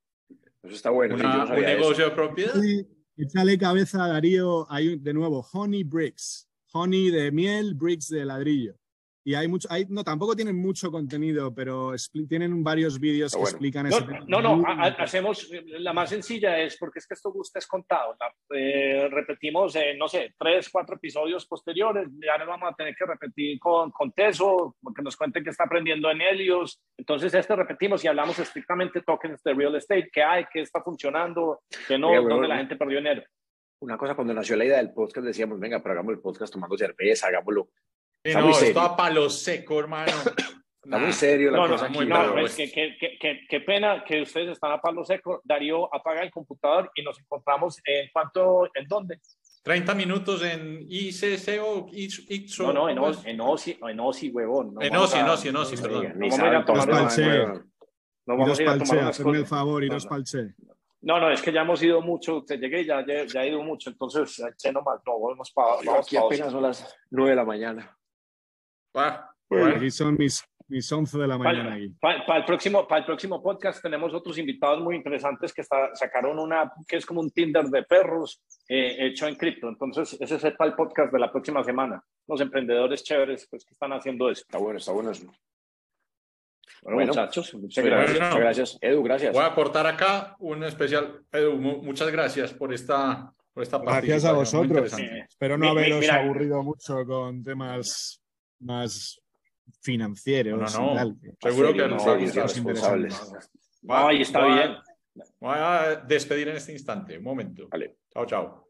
Eso está bueno. un negocio de propiedad. Sí, échale cabeza, Darío. Hay de nuevo Honey Bricks. Honey de miel, bricks de ladrillo. Y hay mucho, hay, no, tampoco tienen mucho contenido, pero tienen varios vídeos que explican no, ese No, no, hacemos, la más sencilla es, porque es que esto gusta es contado, eh, repetimos, eh, no sé, tres, cuatro episodios posteriores, ya nos vamos a tener que repetir con, con Teso, porque nos cuenten que está aprendiendo en Helios, entonces este repetimos y hablamos estrictamente tokens de real estate, qué hay, qué está funcionando, qué no, dónde la gente perdió dinero. Una cosa, cuando nació la idea del podcast decíamos, venga, pero hagamos el podcast tomando cerveza, hagámoslo Está no, esto a palo seco, hermano. Está muy serio la no, cosa. No, muy no, qué pena que ustedes están a palo seco. Darío, apaga el computador y nos encontramos en cuánto, en dónde. 30 minutos en ICC o IXO. No, no, en, OSI, en OSI, en OSI, huevón. No en OSI, en OSI, en OSI, perdón. No vamos a ir a tomar No vamos a ir a tomar Hazme el favor, iros no, palche. No, no, es que ya hemos ido mucho, te llegué ya, ya, ya he ido mucho, entonces, che, nomás, no, vamos para... Vamos aquí apenas son las 9 de la mañana. Ah, bueno. Aquí son mis, mis 11 de la mañana. Para, para, el próximo, para el próximo podcast tenemos otros invitados muy interesantes que está, sacaron una que es como un Tinder de perros eh, hecho en cripto. Entonces, ese es el, el podcast de la próxima semana. Los emprendedores chéveres pues, que están haciendo eso. Está bueno, está bueno eso. Bueno, bueno muchachos, muchas gracias. muchas gracias. Edu, gracias. Voy a aportar acá un especial. Edu, muchas gracias por esta, por esta Gracias a vosotros. Espero no haberos aburrido mucho con temas más financieros. No, no, seguro que no, Ay, está bien. Voy a despedir en este instante. Un momento. Vale. Chao, chao.